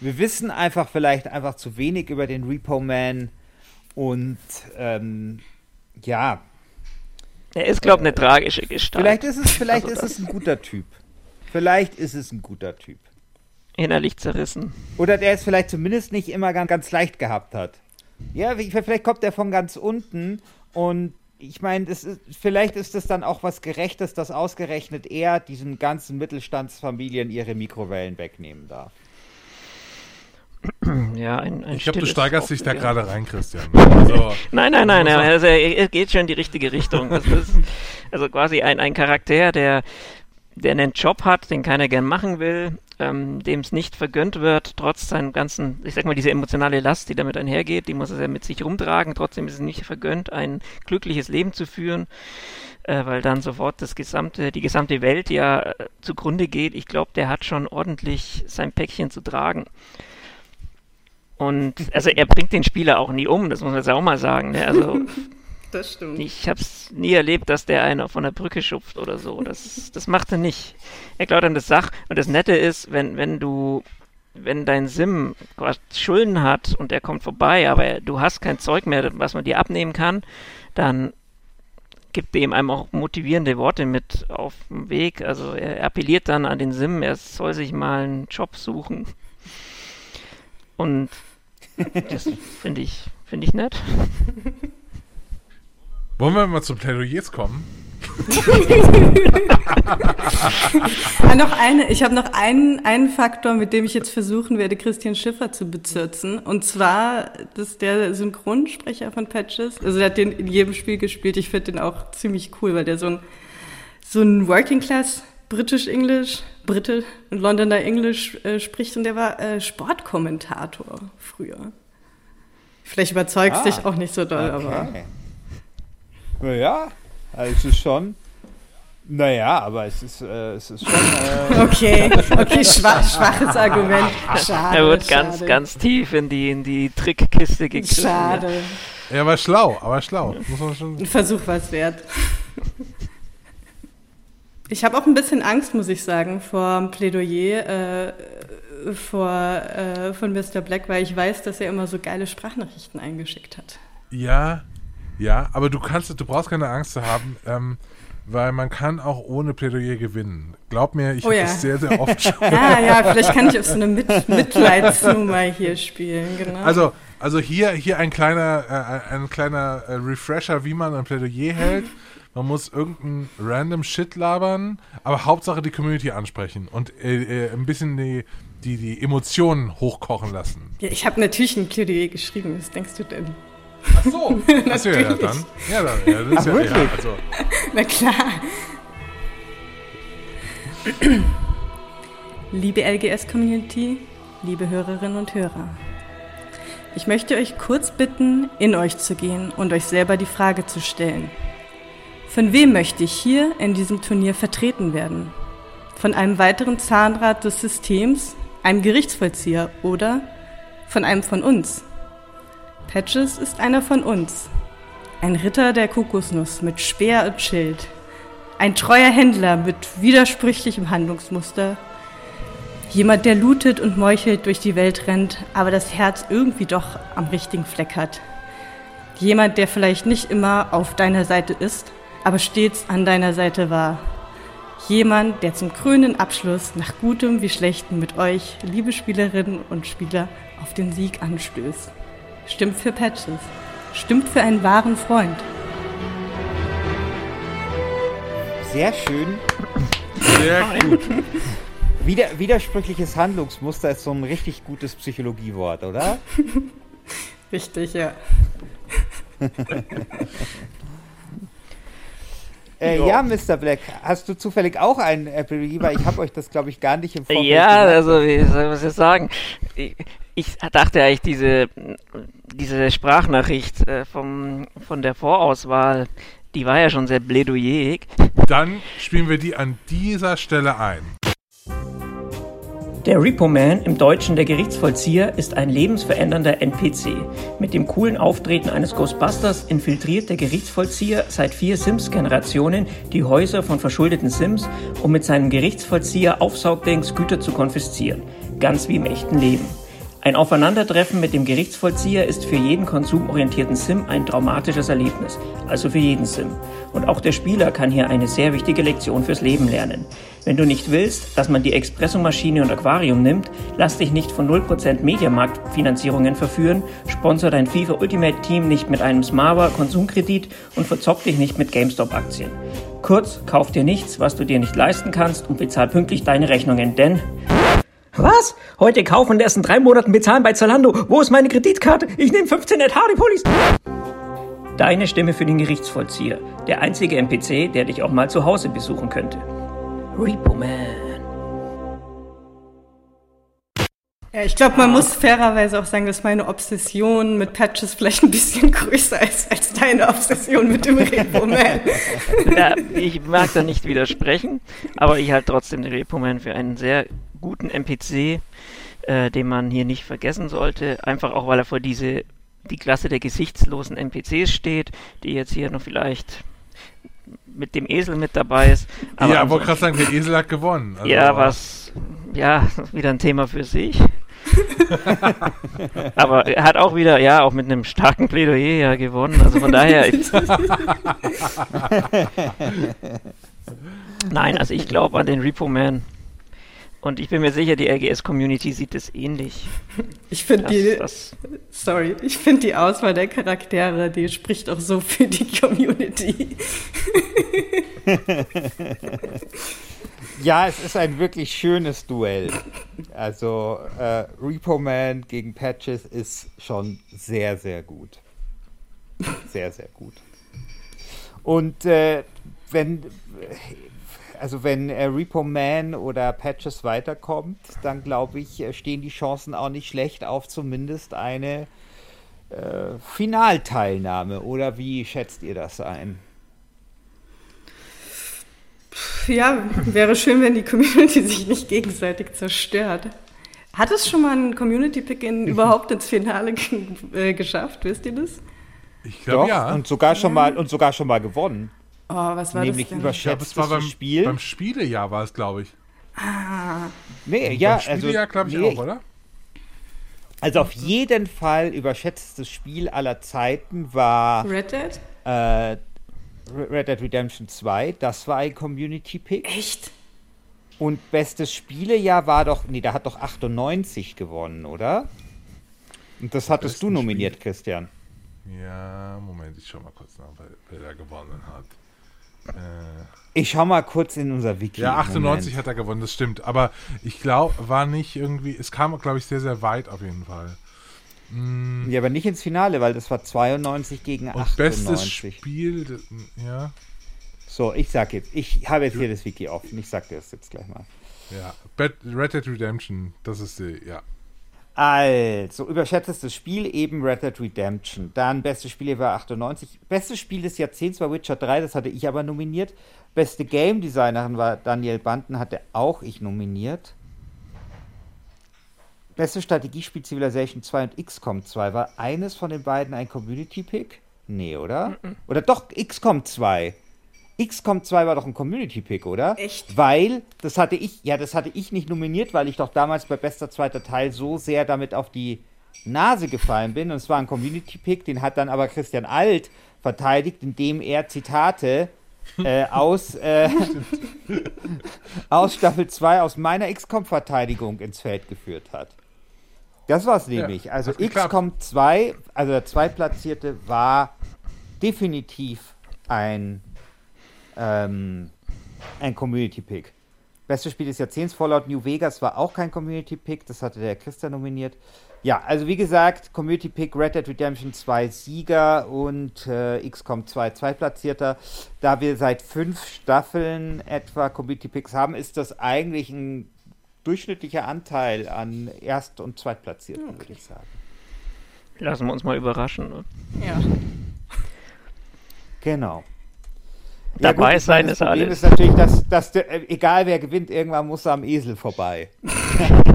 Wir wissen einfach vielleicht einfach zu wenig über den Repo Man und ähm, ja,
Er ist, glaube ich, eine tragische Gestalt.
vielleicht ist es, vielleicht
Also
ist es ein guter Typ. Vielleicht ist es ein guter Typ.
Innerlich zerrissen.
Oder der es vielleicht zumindest nicht immer ganz, ganz leicht gehabt hat. Ja, vielleicht kommt er von ganz unten und ich meine, vielleicht ist es dann auch was Gerechtes, dass ausgerechnet er diesen ganzen Mittelstandsfamilien ihre Mikrowellen wegnehmen darf.
Ja, ein, ein
Ich glaube, du steigerst dich da gerade rein, Christian. Also,
Nein, nein, nein, also er, er geht schon in die richtige Richtung. Das ist also quasi ein, ein Charakter, der, der einen Job hat, den keiner gern machen will, ähm, dem es nicht vergönnt wird, trotz seinem ganzen, ich sag mal, diese emotionale Last, die damit einhergeht, die muss er mit sich rumtragen, trotzdem ist es nicht vergönnt, ein glückliches Leben zu führen, äh, weil dann sofort das gesamte, die gesamte Welt ja äh, zugrunde geht. Ich glaube, der hat schon ordentlich sein Päckchen zu tragen. Und also er bringt den Spieler auch nie um, das muss man jetzt auch mal sagen. Ne? Also
Das stimmt.
ich habe es nie erlebt, dass der einer von der Brücke schupft oder so. Das, das macht er nicht. Er klaut dann das Sach. Und das Nette ist, wenn, wenn du, wenn dein Sim quasi Schulden hat und er kommt vorbei, aber du hast kein Zeug mehr, was man dir abnehmen kann, dann gibt er ihm einem auch motivierende Worte mit auf dem Weg. Also er appelliert dann an den Sim, er soll sich mal einen Job suchen. Und das finde ich, finde ich nett.
wollen wir mal zu Plädoyers kommen?
Ah, noch eine, ich habe noch einen, einen Faktor, mit dem ich jetzt versuchen werde, Christian Schiffer zu bezirzen. Und zwar, das ist der Synchronsprecher von Patches. Also der hat den in jedem Spiel gespielt. Ich finde den auch ziemlich cool, weil der so ein, so ein Working Class British English, Brite und Londoner Englisch äh, spricht und der war äh, Sportkommentator früher. Vielleicht überzeugst
Ah,
dich auch nicht so doll, aber.
Naja, also es ist schon. Naja, aber es ist, äh, es ist schon. Äh,
Okay, okay, schwach, schwaches Argument. Schade.
Er wird ganz,
schade.
ganz tief in die, in die Trickkiste gegriffen.
Schade.
Er war schlau, aber schlau. Muss man schon.
Ein Versuch war es wert. Ich habe auch ein bisschen Angst, muss ich sagen, vor dem Plädoyer äh, vor, äh, von Mr. Black, weil ich weiß, dass er immer so geile Sprachnachrichten eingeschickt hat.
Ja, ja, aber du kannst, du brauchst keine Angst zu haben, ähm, weil man kann auch ohne Plädoyer gewinnen. Glaub mir, ich
Oh
habe
ja.
das sehr, sehr oft schon.
Ah ja, vielleicht kann ich auf so eine Mit Mitleidsnummer hier spielen, genau.
Also, also hier, hier ein kleiner, äh, ein kleiner äh, Refresher, wie man ein Plädoyer hält. Man muss irgendeinen random Shit labern, aber Hauptsache die Community ansprechen und äh, äh, ein bisschen die, die, die Emotionen hochkochen lassen.
ja, ich habe natürlich ein Plädoyer geschrieben, was denkst du denn?
Ach so. Ach so, ja, ja, dann. Ja, dann. Ja, das ist
Ach,
ja,
wirklich?
ja, also.
Na klar. Liebe LGS-Community, liebe Hörerinnen und Hörer. Ich möchte euch kurz bitten, in euch zu gehen und euch selber die Frage zu stellen. Von wem möchte ich hier in diesem Turnier vertreten werden? Von einem weiteren Zahnrad des Systems, einem Gerichtsvollzieher oder von einem von uns? Patches ist einer von uns. Ein Ritter der Kokosnuss mit Speer und Schild. Ein treuer Händler mit widersprüchlichem Handlungsmuster. Jemand, der lootet und meuchelt durch die Welt rennt, aber das Herz irgendwie doch am richtigen Fleck hat. Jemand, der vielleicht nicht immer auf deiner Seite ist, aber stets an deiner Seite war. Jemand, der zum krönenden Abschluss nach Gutem wie Schlechtem mit euch, liebe Spielerinnen und Spieler, auf den Sieg anstößt. Stimmt für Patches. Stimmt für einen wahren Freund.
Sehr schön.
Sehr gut.
Wider, widersprüchliches Handlungsmuster ist so ein richtig gutes Psychologiewort, oder?
Richtig, ja.
Äh, ja, Mr. Black, hast du zufällig auch einen Apple? Weil ich habe euch das, glaube ich, gar nicht im Vorfeld
Ja,
gesagt.
also wie soll ich jetzt sagen? Ich, ich dachte eigentlich, diese, diese Sprachnachricht äh, vom, von der Vorauswahl, die war ja schon sehr plädoyerig.
Dann spielen wir die an dieser Stelle ein.
Der Repo Man, im Deutschen der Gerichtsvollzieher, ist ein lebensverändernder NPC. Mit dem coolen Auftreten eines Ghostbusters infiltriert der Gerichtsvollzieher seit vier Sims-Generationen die Häuser von verschuldeten Sims, um mit seinem Gerichtsvollzieher Aufsaugdings Güter zu konfiszieren. Ganz wie im echten Leben. Ein Aufeinandertreffen mit dem Gerichtsvollzieher ist für jeden konsumorientierten Sim ein traumatisches Erlebnis, also für jeden Sim. Und auch der Spieler kann hier eine sehr wichtige Lektion fürs Leben lernen. Wenn du nicht willst, dass man die Expressomaschine und Aquarium nimmt, lass dich nicht von 0% Mediamarktfinanzierungen verführen, sponsor dein FIFA Ultimate Team nicht mit einem Smava Konsumkredit und verzock dich nicht mit GameStop-Aktien. Kurz, kauf dir nichts, was du dir nicht leisten kannst und bezahl pünktlich deine Rechnungen, denn was? Heute kaufen und erst in drei Monaten bezahlen bei Zalando. Wo ist meine Kreditkarte? Ich nehme 15 at Hardy Pullis. Deine Stimme für den Gerichtsvollzieher. Der einzige NPC, der dich auch mal zu Hause besuchen könnte. Repo Man.
Ja, ich glaube, man muss fairerweise auch sagen, dass meine Obsession mit Patches vielleicht ein bisschen größer ist als deine Obsession mit dem Repo Man.
Ja, ich mag da nicht widersprechen, aber ich halte trotzdem den Repo Man für einen sehr guten NPC, äh, den man hier nicht vergessen sollte. Einfach auch, weil er vor diese die Klasse der gesichtslosen NPCs steht, die jetzt hier noch vielleicht mit dem Esel mit dabei ist. Aber
ja, wollte gerade sagen, der Esel hat gewonnen. Also,
ja, was, ja, wieder ein Thema für sich. Aber er hat auch wieder, ja, auch mit einem starken Plädoyer ja gewonnen. Also von daher. Nein, also ich glaube an den Repo Man. Und ich bin mir sicher, die LGS-Community sieht es ähnlich.
Ich finde die,
das,
sorry, ich finde die Auswahl der Charaktere, die spricht auch so für die Community.
Ja, es ist ein wirklich schönes Duell. Also äh, Repo Man gegen Patches ist schon sehr, sehr gut. Sehr, sehr gut. Und äh, wenn, also wenn äh, Repo Man oder Patches weiterkommt, dann glaube ich, äh, stehen die Chancen auch nicht schlecht auf zumindest eine äh, Finalteilnahme. Oder wie schätzt ihr das ein?
Ja, wäre schön, wenn die Community sich nicht gegenseitig zerstört. Hat es schon mal ein Community-Pick in, überhaupt ins Finale äh, geschafft? Wisst ihr das?
Ich glaube ja.
und sogar schon mal und sogar schon mal gewonnen.
Oh, was war
Nämlich
das denn?
ich glaube, es war
überschätztes
beim,
Spiel.
beim Spielejahr war es, glaube ich.
nee, ja,
beim
also,
Spielejahr glaube ich
nee,
auch, oder?
also auf jeden Fall überschätztes Spiel aller Zeiten war
Red Dead?
äh, Red Dead Redemption 2. Das war ein Community Pick.
Echt?
Und bestes Spielejahr war doch, nee, da hat doch 98 gewonnen, oder? Und das hattest
Besten
du nominiert, Christian.
Ja, Moment, ich schau mal kurz nach, wer, wer da gewonnen hat. Äh,
Ich schau mal kurz in unser Wiki.
ja, 98
Moment.
hat er gewonnen, das stimmt. Aber ich glaube, war nicht irgendwie, es kam, glaube ich, sehr, sehr weit auf jeden Fall.
Ja, aber nicht ins Finale, weil das war 92 gegen
Und
98.
bestes Spiel, ja,
So, ich sag jetzt, ich habe jetzt hier das Wiki offen. Ich sag dir das jetzt gleich mal.
ja. Red Dead Redemption, das ist die, ja.
Also, überschätztes Spiel eben Red Dead Redemption. Dann beste Spiel war 98. Bestes Spiel des Jahrzehnts war Witcher 3, das hatte ich aber nominiert. Beste Game Designerin war Daniel Banten, hatte auch ich nominiert. Beste Strategiespiel Civilization 2 und XCOM 2. War eines von den beiden ein Community-Pick? Nee, oder? Oder doch, XCOM 2. XCOM 2 war doch ein Community-Pick, oder?
Echt?
Weil, das hatte ich, ja, das hatte ich nicht nominiert, weil ich doch damals bei bester zweiter Teil so sehr damit auf die Nase gefallen bin. Und es war ein Community-Pick, den hat dann aber Christian Alt verteidigt, indem er Zitate äh, aus, äh, aus Staffel 2 aus meiner XCOM-Verteidigung ins Feld geführt hat. Das war's nämlich. also
hat geklappt.
XCOM 2, also der Zweitplatzierte, war definitiv ein, ähm, ein Community-Pick. Bestes Spiel des Jahrzehnts, Fallout New Vegas, war auch kein Community-Pick, das hatte der Christian nominiert. Ja, also wie gesagt, Community-Pick Red Dead Redemption 2 Sieger und äh, XCOM 2 Zweitplatzierter. Da wir seit fünf Staffeln etwa Community-Picks haben, ist das eigentlich ein durchschnittlicher Anteil an Erst- und Zweitplatzierten, würde ich sagen.
Lassen wir uns mal überraschen. Ne?
Ja.
Genau.
Dabei
ich
sein ist
das Problem
alles.
ist natürlich, dass, dass der, äh, egal wer gewinnt, irgendwann muss er am Esel vorbei.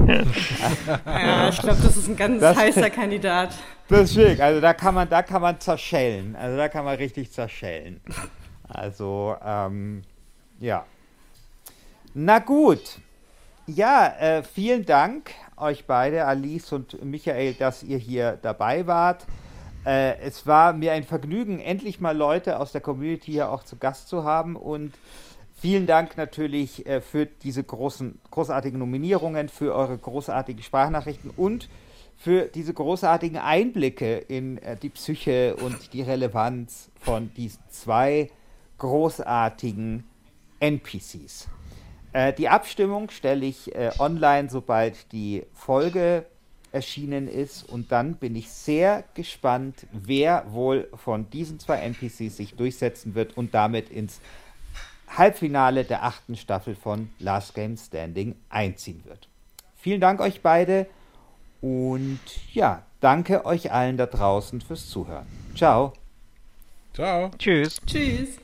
ja, ich glaube, das ist ein ganz
Das-
heißer Kandidat.
Das ist schwierig. Also da kann man, da kann man zerschellen. Also da kann man richtig zerschellen. Also, ähm, ja. Na gut. Ja, äh, vielen Dank euch beide, Alice und Michael, dass ihr hier dabei wart. Äh, es war mir ein Vergnügen, endlich mal Leute aus der Community hier auch zu Gast zu haben und Vielen Dank natürlich äh, für diese großen, großartigen Nominierungen, für eure großartigen Sprachnachrichten und für diese großartigen Einblicke in äh, die Psyche und die Relevanz von diesen zwei großartigen NPCs. Äh, die Abstimmung stelle ich äh, online, sobald die Folge erschienen ist. Und dann bin ich sehr gespannt, wer wohl von diesen zwei NPCs sich durchsetzen wird und damit ins Halbfinale der achten Staffel von Last Game Standing einziehen wird. Vielen Dank euch beide und ja, danke euch allen da draußen fürs Zuhören. Ciao.
Ciao.
Tschüss.
Tschüss.